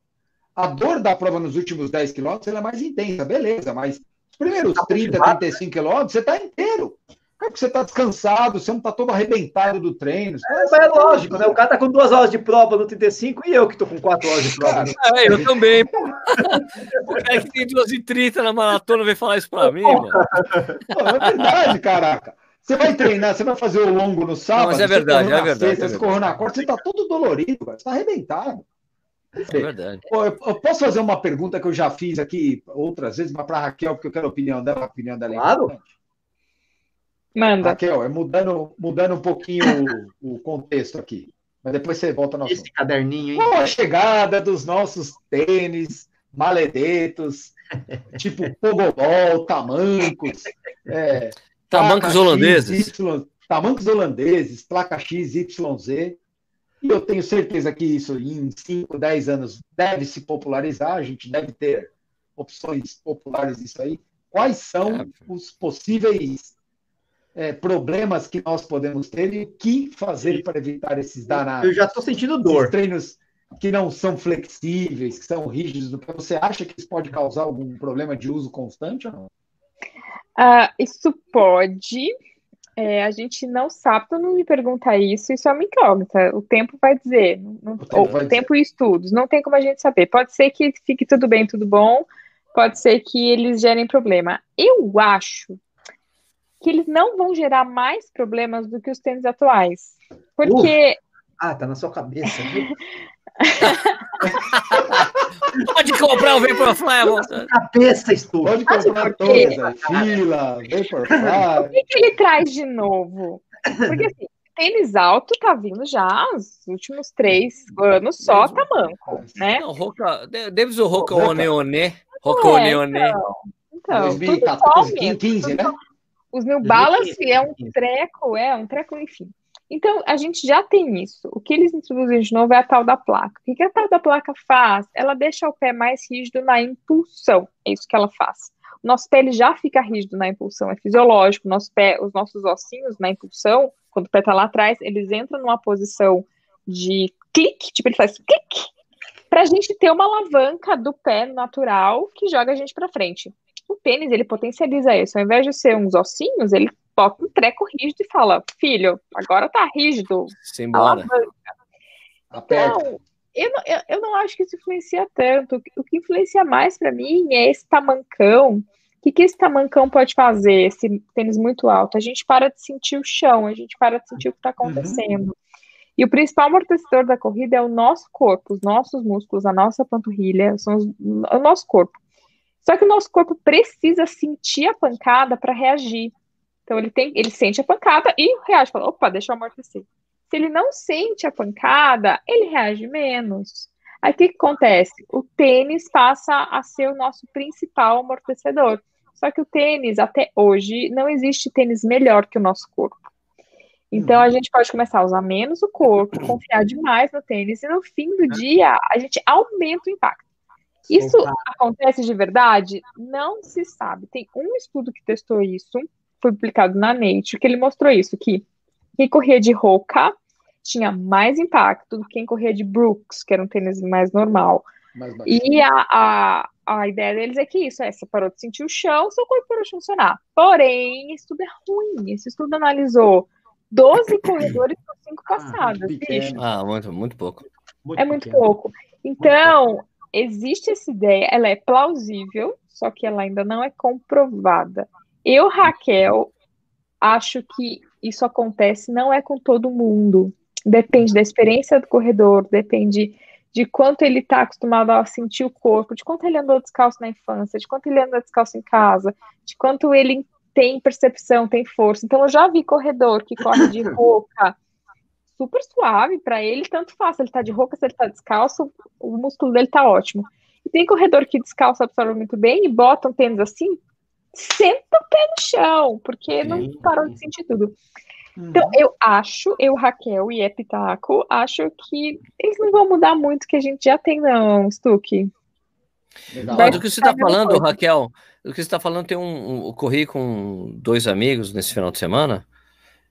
A dor da prova nos últimos 10 quilômetros é mais intensa, beleza, mas os primeiros 30, 35 quilômetros, você está inteiro. É porque você está descansado, você não está todo arrebentado do treino. É, mas é lógico, né? O cara tá com duas horas de prova no 35 e eu que tô com quatro horas de prova. Né? É, eu também. o cara que tem duas e 30 na maratona vem falar isso para mim, mano. Não, é verdade, caraca. Você vai treinar, você vai fazer o longo no sábado. Mas é verdade, é verdade. Sexta, é verdade. Você correu na quarta, você tá todo dolorido, cara. Você tá arrebentado. É verdade. Eu, eu posso fazer uma pergunta que eu já fiz aqui outras vezes, mas para Raquel, porque eu quero a opinião dela, a opinião dela é claro. importante. Manda. Raquel, é mudando, mudando um pouquinho o, o contexto aqui. Mas depois você volta no Esse assunto. caderninho, hein? Qual a chegada dos nossos tênis, maledetos, tipo pogobol, tamancos, é, tamancos holandeses. Y, tamancos holandeses, placa X, Y, Z. E eu tenho certeza que isso em 5, 10 anos deve se popularizar, a gente deve ter opções populares disso aí. Quais são é. os possíveis é, problemas que nós podemos ter e o que fazer para evitar esses danados. Eu já estou sentindo dor. Esses treinos que não são flexíveis, que são rígidos. Você acha que isso pode causar algum problema de uso constante ou não? Uh, isso pode. É, a gente não sabe, todo mundo me pergunta isso, isso é uma incógnita. O tempo vai dizer, não, o tempo, vai tempo dizer. e estudos, não tem como a gente saber. Pode ser que fique tudo bem, tudo bom, pode ser que eles gerem problema. Eu acho que eles não vão gerar mais problemas do que os tênis atuais. Porque. Uh, ah, tá na sua cabeça. [laughs] [laughs] Pode comprar o Vaporfly. Cabeça, Stu. Pode comprar todas, a fila, Vaporfly. O que, que ele traz de novo? Porque assim, tênis alto tá vindo já os últimos três anos só tá manco, né? Não, Roca, Davis o Roca Oneone. Roca Oneone. Então, então 2014, 15, né? Os New Balance é um treco, é um treco, enfim. Então, a gente já tem isso. O que eles introduzem de novo é a tal da placa. O que a tal da placa faz? Ela deixa o pé mais rígido na impulsão. É isso que ela faz. O nosso pé ele já fica rígido na impulsão, é fisiológico. Nosso pé, os nossos ossinhos na impulsão, quando o pé está lá atrás, eles entram numa posição de clique, tipo, ele faz clique, para a gente ter uma alavanca do pé natural que joga a gente para frente. O tênis, ele potencializa isso. Ao invés de ser uns ossinhos, ele bota um treco rígido e fala, filho, agora tá rígido. Simbora. Então, eu não, eu, eu não acho que isso influencia tanto. O que influencia mais para mim é esse tamancão. O que, que esse tamancão pode fazer, esse tênis muito alto? A gente para de sentir o chão, a gente para de sentir o que está uhum. acontecendo. Uhum. E o principal amortecedor da corrida é o nosso corpo, os nossos músculos, a nossa panturrilha, são os, o nosso corpo. Só que o nosso corpo precisa sentir a pancada para reagir. Então ele tem, ele sente a pancada e reage, fala, opa, deixa eu amortecer. Se ele não sente a pancada, ele reage menos. Aí o que, que acontece? O tênis passa a ser o nosso principal amortecedor. Só que o tênis, até hoje, não existe tênis melhor que o nosso corpo. Então a uhum. gente pode começar a usar menos o corpo, [coughs] confiar demais no tênis, e no fim do dia a gente aumenta o impacto. Isso acontece de verdade? Não se sabe. Tem um estudo que testou isso, foi publicado na Nature, que ele mostrou isso, que quem corria de Roca tinha mais impacto do que quem corria de Brooks, que era um tênis mais normal. Mais e a, a, a ideia deles é que isso, é, você parou de sentir o chão, seu corpo parou de funcionar. Porém, esse estudo é ruim. Esse estudo analisou 12 [coughs] corredores por 5 ah, passadas. Ah, ah, muito, muito pouco. Muito é muito pequeno. pouco. Então, existe essa ideia, ela é plausível, só que ela ainda não é comprovada. Eu, Raquel, acho que isso acontece não é com todo mundo. Depende da experiência do corredor, depende de quanto ele está acostumado a sentir o corpo, de quanto ele andou descalço na infância, de quanto ele anda descalço em casa, de quanto ele tem percepção, tem força. Então, eu já vi corredor que corre de [laughs] roupa super suave para ele, tanto faz se ele está de roupa, se ele está descalço, o músculo dele está ótimo. E tem corredor que descalça absorve muito bem e bota um tênis assim, senta o pé no chão, porque não parou de sentir tudo. Então, uhum. eu acho, eu, Raquel e Epitaco, acho que eles não vão mudar muito que a gente já tem, não, Stuck. Mas do que você está falando, coisa. Raquel, do que você está falando, tem um, um. corri com dois amigos nesse final de semana,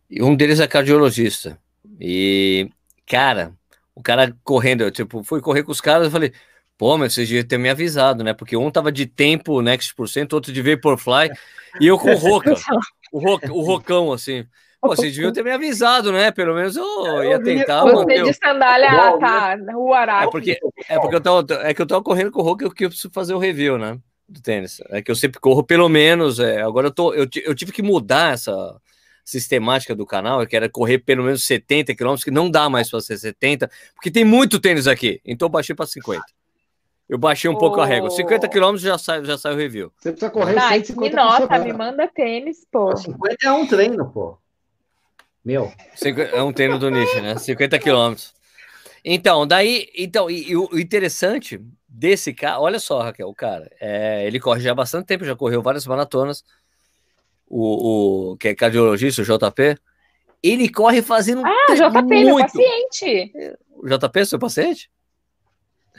e um deles é cardiologista. E, cara, o cara correndo, eu, tipo, fui correr com os caras, eu falei, pô, mas vocês deviam ter me avisado, né? Porque um tava de tempo, next por cento, outro de Vaporfly, e eu com o Roca, [laughs] o, roca, o Rocão, assim. Pô, vocês deviam ter me avisado, né? Pelo menos eu ia tentar. Você de sandália, tá, o Araque. É porque, é porque eu tava, é que eu tava correndo com o Roca, que eu preciso fazer o review, né? Do tênis. É que eu sempre corro pelo menos, é, agora eu tô, eu, eu tive que mudar essa sistemática do canal, que era correr pelo menos 70 quilômetros, que não dá mais para ser 70, porque tem muito tênis aqui, então eu baixei para 50. Eu baixei um oh. pouco a régua. 50 quilômetros já sai, já sai o review. Você precisa correr tá, 150 me nota, me manda tênis, pô. 50 é um treino, pô. Meu. É um treino do nicho, né? 50 quilômetros. Então, daí, então, e, e, o interessante desse cara, olha só, Raquel, o cara, é, ele corre já há bastante tempo, já correu várias maratonas, o, o que é cardiologista, o JP, ele corre fazendo. Ah, JP, muito... meu paciente. O JP, seu paciente?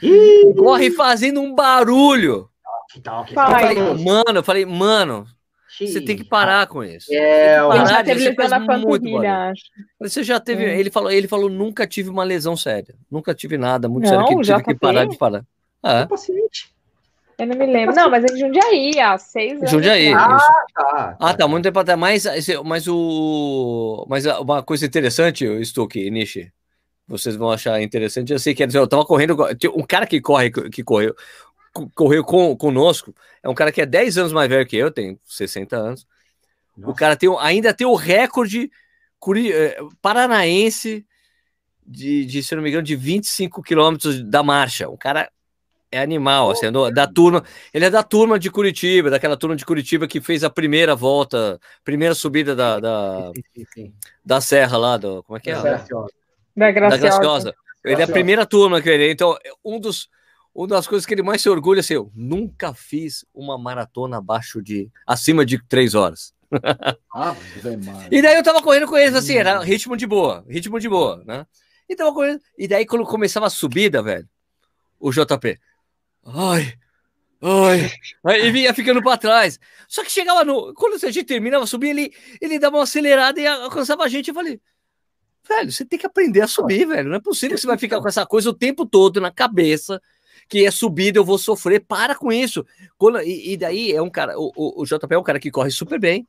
Ih! Corre fazendo um barulho. Eu falei, mano, eu falei, mano, você tem que parar com isso. É, parar, já teve lesão na panturrilha, Você já teve. É. Ele, falou, ele falou: nunca tive uma lesão séria. Nunca tive nada muito não, sério que tive que parar de parar. Ah. paciente. Eu não me lembro. Não, mas é em Jundiaí, há seis anos. Jundiaí. Ah, tá, ah, tá. Muito tempo atrás. Mas, mas, o, mas uma coisa interessante, Stuck, Nishi, vocês vão achar interessante. Eu sei que eu tava correndo. Um cara que corre, que correu, correu com, conosco, é um cara que é 10 anos mais velho que eu, tem 60 anos. Nossa. O cara tem, ainda tem o recorde curi, eh, paranaense de, de, se não me engano, de 25 quilômetros da marcha. O cara é animal, assim, da turma. Ele é da turma de Curitiba, daquela turma de Curitiba que fez a primeira volta, primeira subida da, da, da serra lá, do, como é que é? Da Graciosa. Da Graciosa. Ele é a primeira turma que ele. Então, um dos uma das coisas que ele mais se orgulha é assim, eu nunca fiz uma maratona abaixo de acima de três horas. [laughs] Ah, e daí eu tava correndo com eles assim, era ritmo de boa, ritmo de boa, né? E tava correndo, e daí quando começava a subida, velho, o JP, ai, ai, aí ele vinha ficando para trás. Só que chegava no, quando a gente terminava subir, ele, ele dava uma acelerada e alcançava a gente. Eu falei, velho, você tem que aprender a subir, velho. Não é possível que você vai ficar com essa coisa o tempo todo na cabeça que é subida, eu vou sofrer. Para com isso. Quando, e, e, daí é um cara, o, o, o, JP é um cara que corre super bem,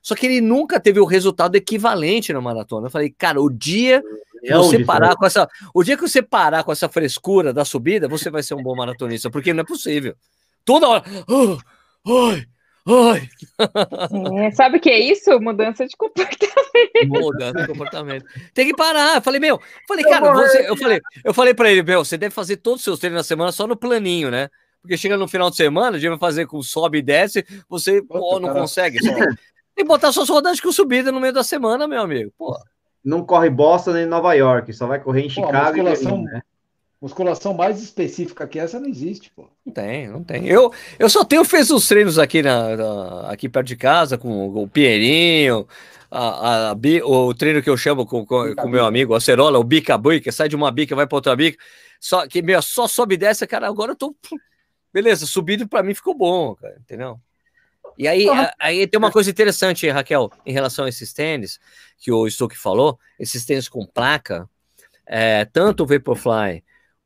só que ele nunca teve o resultado equivalente na maratona. Eu falei, cara, o dia que é você parar com essa, o dia que você parar com essa frescura da subida, você vai ser um bom maratonista, porque não é possível. Toda hora, oh, ai, Ai. É, sabe o que é isso? Mudança de comportamento. Mudança de comportamento. Tem que parar. Eu falei, meu, falei, cara, você, eu falei, eu falei para ele, meu, você deve fazer todos os seus treinos na semana só no planinho, né? Porque chega no final de semana, a gente vai fazer com sobe e desce, você pô, não consegue. [laughs] Só. Tem que botar suas rodadas com subida no meio da semana, meu amigo. Pô. Não corre Boston nem Nova York, só vai correr em Chicago. Pô, musculação, e... né? Musculação mais específica que essa não existe, pô. Não tem, não tem. Eu, eu só tenho feito os treinos aqui, na, na aqui perto de casa, com, o Pinheirinho, a, a, o treino que eu chamo com o meu amigo, a Acerola, o bica que sai de uma bica, vai para outra bica, só, que meu, só sobe e desce, cara, agora eu tô. Beleza, subido para mim ficou bom, cara, entendeu? E aí, uhum. aí tem uma coisa interessante, Raquel, em relação a esses tênis, que o Stuck falou, esses tênis com placa, é, tanto o Vaporfly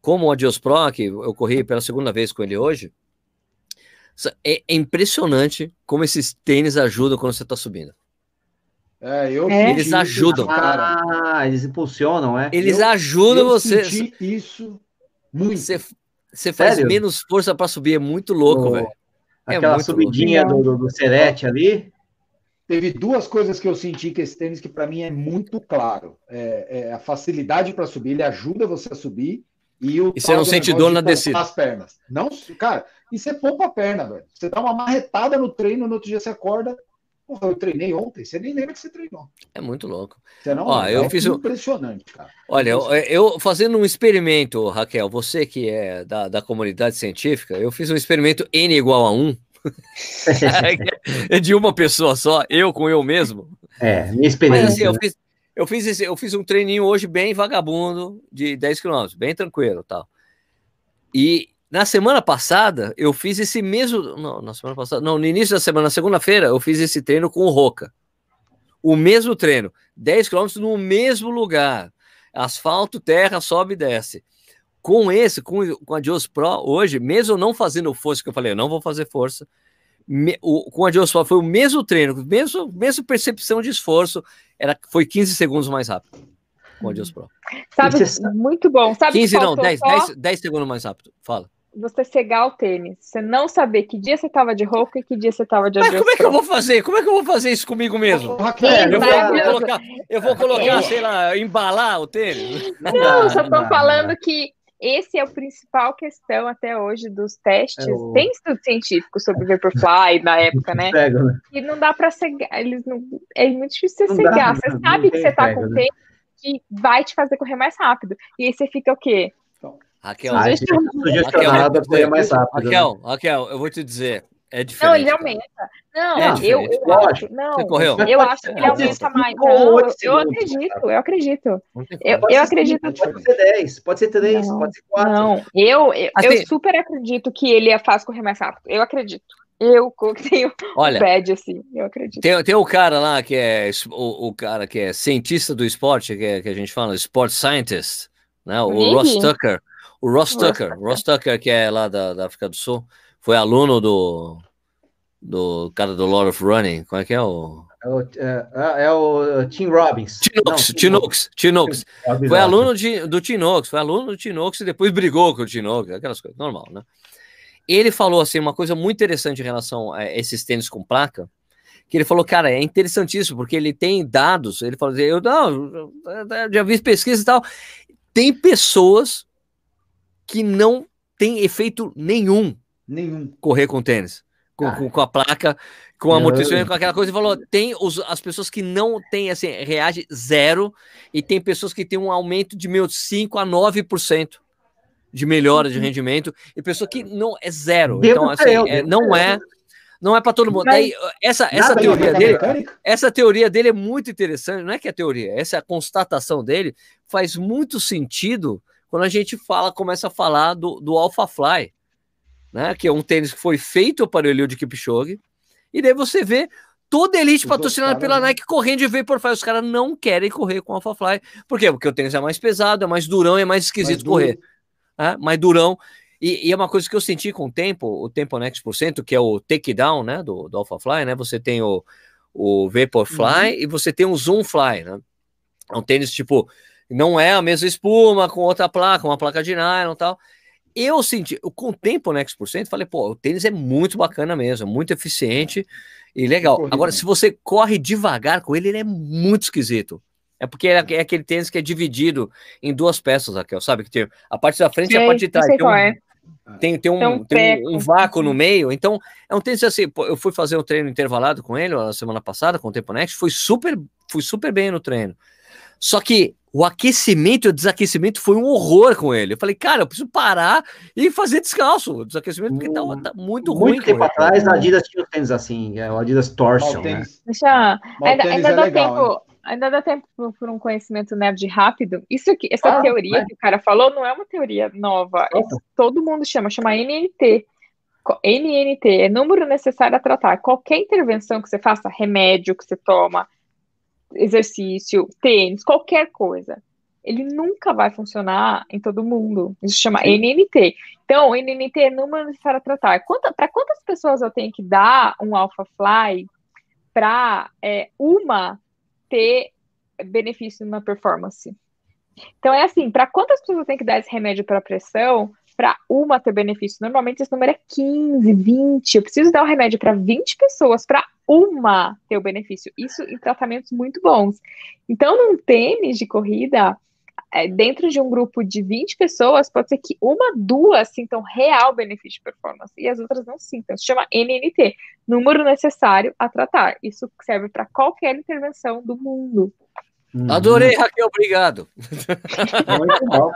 como o Adios Pro, que eu corri pela segunda vez com ele hoje, é, é impressionante como esses tênis ajudam quando você está subindo. É, eu é. Eles ajudam. Cara. Ah, eles impulsionam, é? Eles eu, ajudam eu você. isso muito. Você, você faz Sério? menos força para subir, é muito louco, velho. É Aquela subidinha louco. do, do, do Serete ali. Teve duas coisas que eu senti que esse tênis que para mim é muito claro. É, é a facilidade para subir, ele ajuda você a subir e, o e você não sente dor na descida. As pernas. Não, cara, e você poupa a perna, velho. Você dá uma marretada no treino, no outro dia você acorda. Porra, eu treinei ontem, você nem lembra que você treinou. É muito louco. Você não, Ó, eu é fiz impressionante, cara. Olha, eu, eu, fazendo um experimento, Raquel, você que é da, da comunidade científica, eu fiz um experimento N igual a 1. [laughs] [laughs] é de uma pessoa só, eu com eu mesmo. É, minha experiência. Mas, assim, eu fiz, eu fiz, esse, eu fiz um treininho hoje bem vagabundo, de 10 km, bem tranquilo tal. E na semana passada, eu fiz esse mesmo. Não, na semana passada, não, no início da semana, segunda-feira, eu fiz esse treino com o Roca. O mesmo treino, 10 km no mesmo lugar. Asfalto, terra, sobe e desce. Com esse, com, com a Dios Pro, hoje, mesmo não fazendo força, que eu falei, eu não vou fazer força, me, o, com a Joshua foi o mesmo treino, mesmo, mesmo percepção de esforço, era, foi 15 segundos mais rápido com a Deus Pro. Sabe, muito bom. Sabe 15 não, 10, 10, 10 segundos mais rápido. Fala. Você cegar o tênis, você não saber que dia você tava de roupa e que dia você tava de Mas como é que eu vou fazer? Como é que eu vou fazer isso comigo mesmo? É, eu, vou, colocar, eu vou colocar, sei lá, embalar o tênis. Não, não só tô falando que esse é o principal questão até hoje dos testes. É o... Tem estudo científico sobre Vaporfly na época, né? Pego, né? E não dá para cegar. Eles não... É muito difícil você não cegar. Dá, você não, sabe que você tá com né? tempo que vai te fazer correr mais rápido. E aí você fica o quê? Raquel, ah, Raquel, Raquel, mais rápido, Raquel, né? Raquel, eu vou te dizer, é diferente. Não, ele aumenta. Não, é eu, eu acho, não, Você correu? eu acho que ele aumenta mais. Não, eu, eu acredito, eu acredito. Eu, eu acredito. Pode ser 10, pode ser 3, não, pode ser 4. Não, eu, eu, assim, eu super acredito que ele faz correr mais rápido. Eu acredito. Eu [laughs] tenho Olha, bad, assim, eu acredito. Tem, tem o cara lá que é o, o cara que é cientista do esporte, que, é, que a gente fala, sport scientist, né? O Ross Tucker. O Ross Tucker, Ross Tucker, que é lá da, da África do Sul foi aluno do, do cara do Lord of Running. Como é que é o. É o, é, é o Tim Robbins. Tinox, Tinox, Tinox. Foi aluno de, do Tinox, foi aluno do Tinox e depois brigou com o Tinox, aquelas coisas, normal, né? Ele falou assim uma coisa muito interessante em relação a esses tênis com placa, que ele falou, cara, é interessantíssimo, porque ele tem dados, ele falou assim, eu não, já vi pesquisa e tal, tem pessoas que não tem efeito nenhum Nenhum. Correr com tênis. Com, com, com, a placa, com a amortecimento, com aquela coisa, e falou: tem os, as pessoas que não têm, assim, reage zero, e tem pessoas que têm um aumento de meu 5 a 9% de melhora de uhum. rendimento, e pessoa que não é zero. Devo então, assim, é, não é. Não é para todo mundo. Daí, essa essa teoria dele, essa teoria dele é muito interessante. Não é que é a teoria, essa é a constatação dele faz muito sentido quando a gente fala, começa a falar do, do Alpha Fly né? Que é um tênis que foi feito para o Eliud Kipchoge. E daí você vê toda a elite Os patrocinada pela Nike correndo de Vaporfly. Os caras não querem correr com Alphafly. Por quê? Porque o tênis é mais pesado, é mais durão, é mais esquisito mais correr. É, mais durão. E, e, é uma coisa que eu senti com o tempo, o Tempo Next por cento, que é o takedown, né, do, do Alphafly, né? Você tem o, o Vaporfly uhum. e você tem o Zoomfly, né? É um tênis tipo, não é a mesma espuma com outra placa, uma placa de nylon e tal. Eu senti, com o tempo, né, por cento, falei, pô, o tênis é muito bacana mesmo, muito eficiente e legal. Agora, se você corre devagar com ele, ele é muito esquisito. É porque é, é aquele tênis que é dividido em duas peças, Raquel, sabe? Que tem a parte da frente Sim, e a parte de trás. Tem um, é. tem, tem, um, tem um, um, vácuo no meio. Então, é um tênis assim. Eu fui fazer um treino intervalado com ele na semana passada, com o Tempo Next. Fui super, fui super bem no treino. Só que o aquecimento e o desaquecimento foi um horror com ele. Eu falei, cara, eu preciso parar e fazer descalço. O desaquecimento, porque tá, tá muito, muito ruim. Muito tempo atrás, a Adidas tinha o tênis assim, é o Adidas Torsion. Né? Deixa, ainda, ainda é dá legal, tempo. Ainda dá tempo por um conhecimento nerd rápido. Isso aqui, essa ah, teoria é. que o cara falou não é uma teoria nova. todo mundo chama, chama NNT. NNT é número necessário a tratar. Qualquer intervenção que você faça, remédio que você toma, exercício, tênis, qualquer coisa, ele nunca vai funcionar em todo mundo. Isso chama Sim. NNT. Então, NNT é número necessário a tratar. Para quantas pessoas eu tenho que dar um Alpha Fly para é, uma ter benefício na performance. Então é assim, para quantas pessoas eu tenho que dar esse remédio para pressão para uma ter benefício? Normalmente esse número é 15, 20. Eu preciso dar o um remédio para 20 pessoas para uma ter o benefício. Isso em tratamentos muito bons. Então, num tênis de corrida, é, dentro de um grupo de 20 pessoas, pode ser que uma, duas sintam real benefício de performance e as outras não sintam. Isso chama NNT, número necessário a tratar. Isso serve para qualquer intervenção do mundo. Uhum. Adorei, Raquel, obrigado. Muito bom.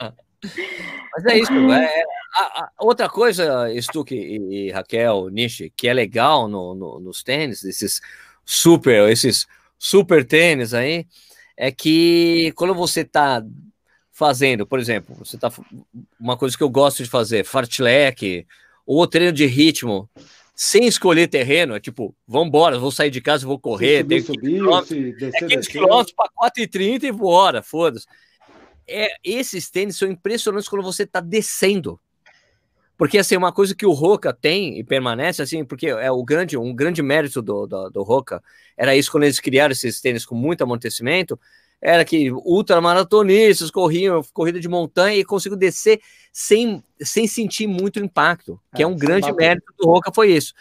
[laughs] Mas é isso. É, a, a, outra coisa, Stuck e, e, Raquel, Nishi, que é legal no, no, nos tênis, esses super, esses super tênis aí, é que quando você está fazendo, por exemplo, você tá uma coisa que eu gosto de fazer, fartlek ou treino de ritmo, sem escolher terreno, é tipo, vamos embora, vou sair de casa, vou correr, subir, subir, é 15 quilômetros para 4,30 e bora, foda-se. É, esses tênis são impressionantes quando você está descendo. Porque assim, uma coisa que o Roca tem e permanece assim, porque é o grande, um grande mérito do, do, do Roca, era isso quando eles criaram esses tênis com muito amortecimento, era que ultramaratonistas corriam corrida de montanha e conseguiam descer sem, sem sentir muito impacto, que é, é um grande mérito do Roca, foi isso.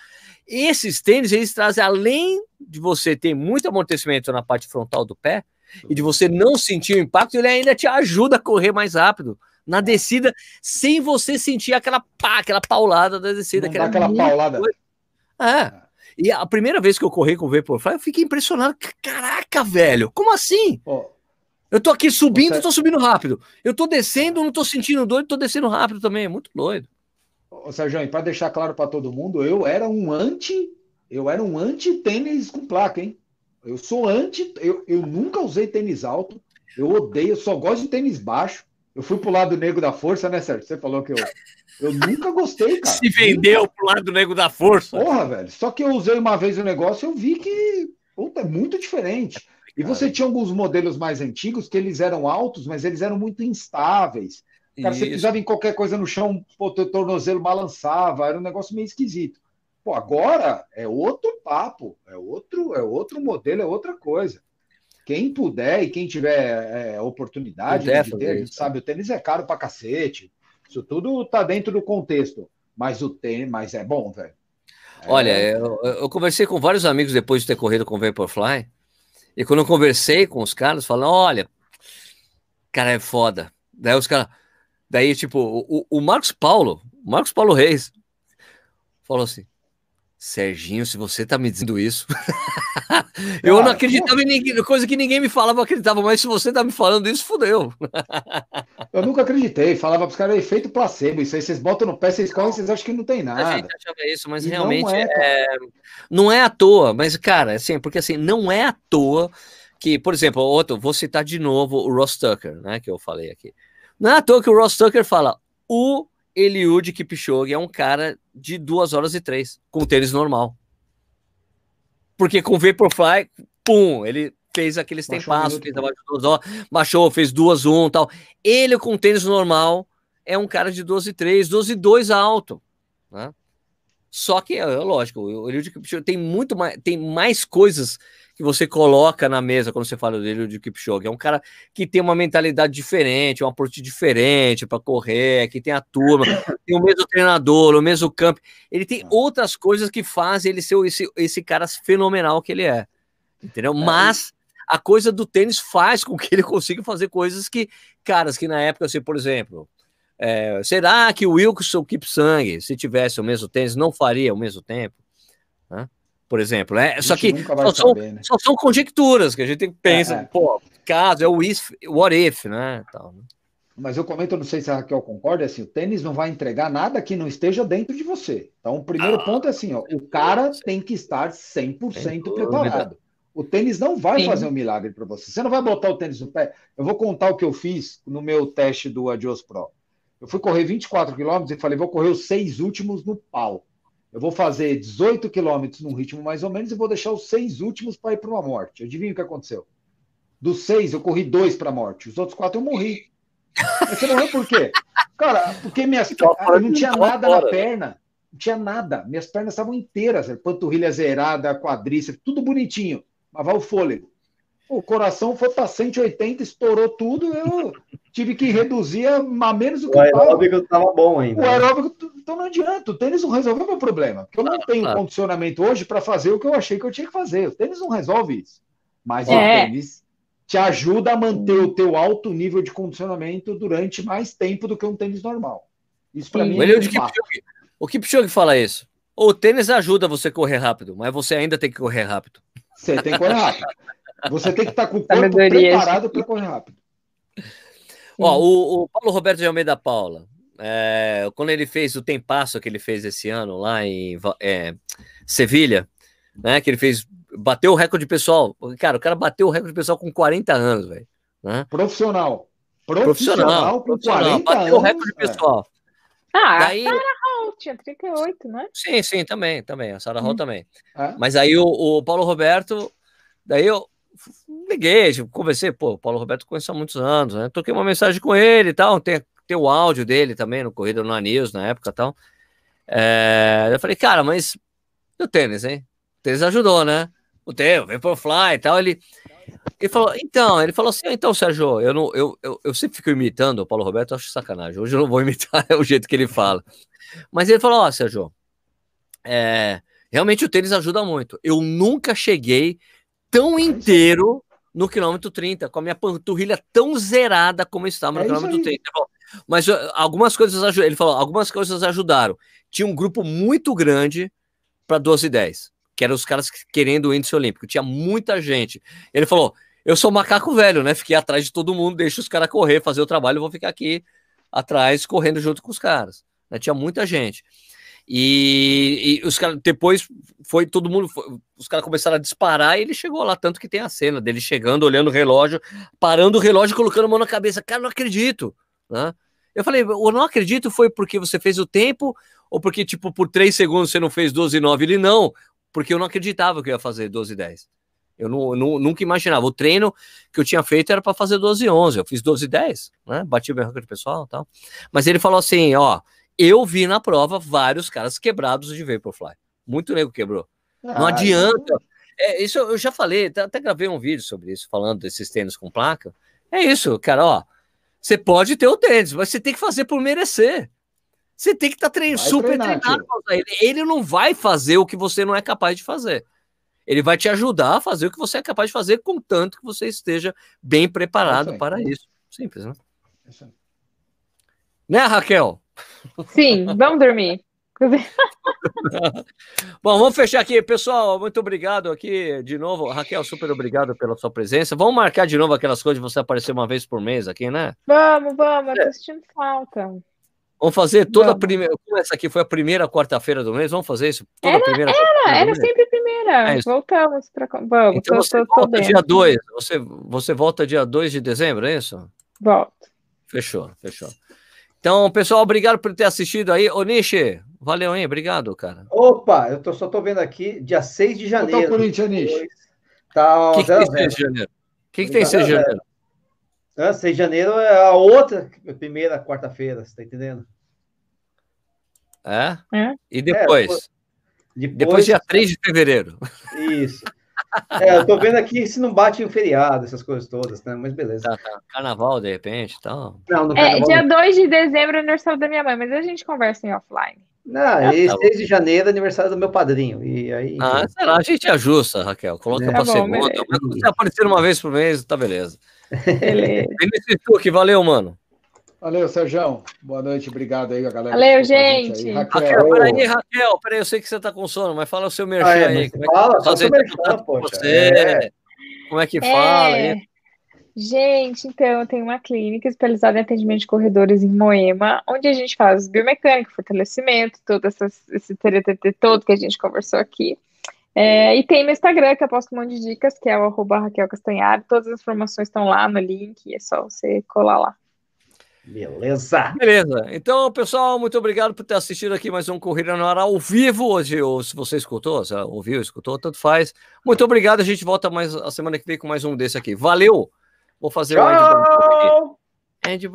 Esses tênis, eles trazem, além de você ter muito amortecimento na parte frontal do pé, e de você não sentir o impacto, ele ainda te ajuda a correr mais rápido na descida sem você sentir aquela pá, aquela paulada da descida. Não aquela paulada. É. E a primeira vez que eu corri com o Vaporfly, eu fiquei impressionado. Caraca, velho, como assim? Oh, eu tô aqui subindo, você... tô subindo rápido. Eu tô descendo, não tô sentindo doido, tô descendo rápido também. É muito doido. Ô, Sérgio, para deixar claro para todo mundo, eu era um anti, eu era um anti tênis com placa, hein? Eu sou anti, eu, eu nunca usei tênis alto. Eu odeio, eu só gosto de tênis baixo. Eu fui pro lado negro da força, né, Sérgio? Você falou que eu. Eu nunca gostei, cara. Se vendeu nunca... pro lado negro da força. Porra, velho. Só que eu usei uma vez o negócio eu vi que puta, é muito diferente. E você tinha alguns modelos mais antigos que eles eram altos, mas eles eram muito instáveis. Cara, você pisava em qualquer coisa no chão, o teu tornozelo balançava, era um negócio meio esquisito. Pô, agora é outro papo, é outro, é outro modelo, é outra coisa. Quem puder e quem tiver é, oportunidade de ter, a gente sabe, o tênis é caro pra cacete. Isso tudo tá dentro do contexto. Mas o tênis, mas é bom, velho. É... Olha, eu, eu, conversei com vários amigos depois de ter corrido com o Vaporfly. E quando eu conversei com os caras, falando, olha, cara, é foda. Daí os caras. Daí, tipo, o, o Marcos Paulo, Marcos Paulo Reis, falou assim: Serginho, se você tá me dizendo isso. [laughs] eu Cara, não acreditava em ninguém, coisa que ninguém me falava, eu acreditava, mas se você tá me falando isso, fudeu. [laughs] eu nunca acreditei, falava pros caras, é efeito placebo, isso aí vocês botam no pé, vocês correm, vocês acham que não tem nada. A gente achava isso, mas e realmente não é, é, não é à toa, mas, cara, assim, porque assim, não é à toa que, por exemplo, outro, vou citar de novo o Ross Tucker, né, que eu falei aqui. Não é à toa que o Ross Tucker fala, o Eliud Kipchoge é um cara de duas horas e três, com tênis normal. Porque com Vaporfly, pum, ele fez aqueles tempassos, fez abaixo baixou, fez duas um tal. Ele com tênis normal é um cara de 12 3, 12 2 alto, né? Só que, é, lógico, o Eliud Kipchoge tem muito mais, tem mais coisas que você coloca na mesa quando você fala dele de Kipchoge. É um cara que tem uma mentalidade diferente, um approach diferente para correr, que tem a turma, [coughs] tem o mesmo treinador, o mesmo campo. Ele tem outras coisas que fazem ele ser esse, esse cara fenomenal que ele é. Entendeu? É. Mas a coisa do tênis faz com que ele consiga fazer coisas que, caras, que na época, assim, por exemplo, é, será que o Wilson Kipsang, se tivesse o mesmo tênis, não faria ao mesmo tempo? Por exemplo, né? Só que só são, saber, né? só são, conjecturas que a gente pensa, é, é. pô, caso, é o if, what if, né? Tal, né? Mas eu comento, não sei se a Raquel concorda, é assim, o tênis não vai entregar nada que não esteja dentro de você. Então, o primeiro ah, ponto é assim, ó, o cara tem que estar 100% preparado. O tênis não vai Sim. fazer um milagre para você. Você não vai botar o tênis no pé. Eu vou contar o que eu fiz no meu teste do Adios Pro. Eu fui correr 24 quilômetros e falei, vou correr os seis últimos no pau. Eu vou fazer 18 quilômetros num ritmo mais ou menos e vou deixar os seis últimos para ir para uma morte. Adivinha o que aconteceu? Dos seis, eu corri dois para a morte. Os outros quatro eu morri. Mas você morreu por quê? Cara, porque minhas eu não tinha nada na perna. Não tinha nada. Minhas pernas estavam inteiras. Panturrilha zerada, quadríceps, tudo bonitinho. Mas vai o fôlego. O coração foi para 180, estourou tudo. Eu tive que reduzir a, menos do que o aeróbico estava bom ainda. O aeróbico, então não adianta. O tênis não resolveu meu problema. Porque eu não tenho ah, condicionamento hoje para fazer o que eu achei que eu tinha que fazer. O tênis não resolve isso. Mas é. o tênis te ajuda a manter o teu alto nível de condicionamento durante mais tempo do que um tênis normal. Isso para mim é um Kipchoge, O Kipchoge fala isso. O tênis ajuda você a correr rápido, mas você ainda tem que correr rápido. Você tem que correr rápido. [laughs] Você tem que estar com o corpo preparado para correr rápido. Ó, o, o, Paulo Roberto de Almeida Paula, é, quando ele fez o tempasso que ele fez esse ano lá em é, Sevilha, né? Que ele fez, bateu o recorde pessoal. Cara, o cara bateu o recorde pessoal com 40 anos, velho. Né? Profissional. Profissional, com profissional. 40 bateu anos, o recorde é. pessoal. Ah, Daí... a Sarah Hall tinha 38, né? Sim, sim, também, também. A Sarah hum. Hall também. É. Mas aí o, o Paulo Roberto, daí eu, liguei, tipo, conversei, pô, o Paulo Roberto conheceu há muitos anos, né? Toquei uma mensagem com ele e tal, tem, tem o áudio dele também no Corrida no News na época e tal. É, eu falei, cara, mas e o tênis, hein? O tênis ajudou, né? O tênis, vem pro fly e tal. Ele, ele falou, então, ele falou assim, ah, então, Sérgio, eu, não, eu, eu, eu sempre fico imitando o Paulo Roberto, acho sacanagem. Hoje eu não vou [laughs] imitar o jeito que ele fala. Mas ele falou, ó, oh, Sérgio, é, realmente o tênis ajuda muito. Eu nunca cheguei tão inteiro no quilômetro 30, com a minha panturrilha tão zerada como estava no é quilômetro 30. Mas algumas coisas ajudaram. Ele falou, algumas coisas ajudaram. Tinha um grupo muito grande para 12 e 10, que eram os caras querendo o índice olímpico. Tinha muita gente. Ele falou: eu sou macaco velho, né? Fiquei atrás de todo mundo, deixa os caras correr, fazer o trabalho, eu vou ficar aqui atrás, correndo junto com os caras. Né? Tinha muita gente. E, e os caras depois foi todo mundo, foi, os caras começaram a disparar e ele chegou lá, tanto que tem a cena dele chegando, olhando o relógio, parando o relógio, colocando a mão na cabeça. Cara, não acredito, né? Eu falei, eu não acredito foi porque você fez o tempo ou porque tipo por três segundos você não fez 12 e 9? Ele não, porque eu não acreditava que eu ia fazer 12 e 10. Eu não, não, nunca imaginava. O treino que eu tinha feito era para fazer 12 e 11. Eu fiz 12 e 10, né? Bati meu recorde pessoal, tal. Mas ele falou assim, ó, eu vi na prova vários caras quebrados de Vaporfly. Muito nego quebrou. Ah, não adianta. É, isso eu já falei, até gravei um vídeo sobre isso, falando desses tênis com placa. É isso, cara, ó. Você pode ter o tênis, mas você tem que fazer por merecer. Você tem que estar tá trein super treinar, treinado. Ele. ele não vai fazer o que você não é capaz de fazer. Ele vai te ajudar a fazer o que você é capaz de fazer, contanto que você esteja bem preparado para isso. Simples, né? Né, Raquel? Sim, vamos dormir. [laughs] Bom, vamos fechar aqui, pessoal. Muito obrigado aqui de novo, Raquel. Super obrigado pela sua presença. Vamos marcar de novo aquelas coisas de você aparecer uma vez por mês aqui, né? Vamos, vamos. É. Tô sentindo falta. Vamos fazer toda vamos. a primeira. Como essa aqui foi a primeira quarta-feira do mês, vamos fazer isso? Toda era, primeira era, era sempre a primeira. É Voltamos para. Vamos, então tô, você tô, volta tô dia 2. Você, você volta dia 2 de dezembro, é isso? Volto. Fechou, fechou. Então, pessoal, obrigado por ter assistido aí. Ô, Nishi, valeu, hein? Obrigado, cara. Opa, eu tô, só tô vendo aqui, dia 6 de janeiro. Tá Corinthians, Nishi. Tá, o que, que tem 6 de janeiro? O que, que tem 6 de janeiro? Ah, 6 de janeiro é a outra primeira quarta-feira, você tá entendendo? É? é. E depois? É, depois? Depois, dia 3 de [laughs] fevereiro. Isso. É, eu tô vendo aqui se não bate em feriado, essas coisas todas, né? Mas beleza. Tá, tá. Carnaval, de repente, então. Não, no é, dia 2 de dezembro é aniversário da minha mãe, mas a gente conversa em offline. Não, ah, e tá 6 de janeiro é aniversário do meu padrinho. E aí... Ah, será? A gente ajusta, Raquel. Coloca é. pra tá segunda. Beleza. Se aparecer uma vez por mês, tá beleza. Beleza. que valeu, mano. Valeu, Sérgio. Boa noite, obrigado aí, galera. Valeu, gente. Aí. Raquel, Raquel peraí, Raquel, peraí, eu sei que você tá com sono, mas fala o seu merchan ah, é, aí. Como fala, é tá fala merchan, poxa. Você, é. Como é que fala? É. Gente, então, eu tenho uma clínica especializada em atendimento de corredores em Moema, onde a gente faz biomecânica, fortalecimento, todo essas, esse TTT todo que a gente conversou aqui. É, e tem meu Instagram, que eu posto um monte de dicas, que é o arroba Raquel Castanhar. Todas as informações estão lá no link, é só você colar lá. Beleza. Beleza. Então, pessoal, muito obrigado por ter assistido aqui mais um Corrida no Ar ao vivo hoje, ou se você escutou, se ouviu, escutou, tanto faz. Muito obrigado. A gente volta mais a semana que vem com mais um desse aqui. Valeu. Vou fazer Tchau. o End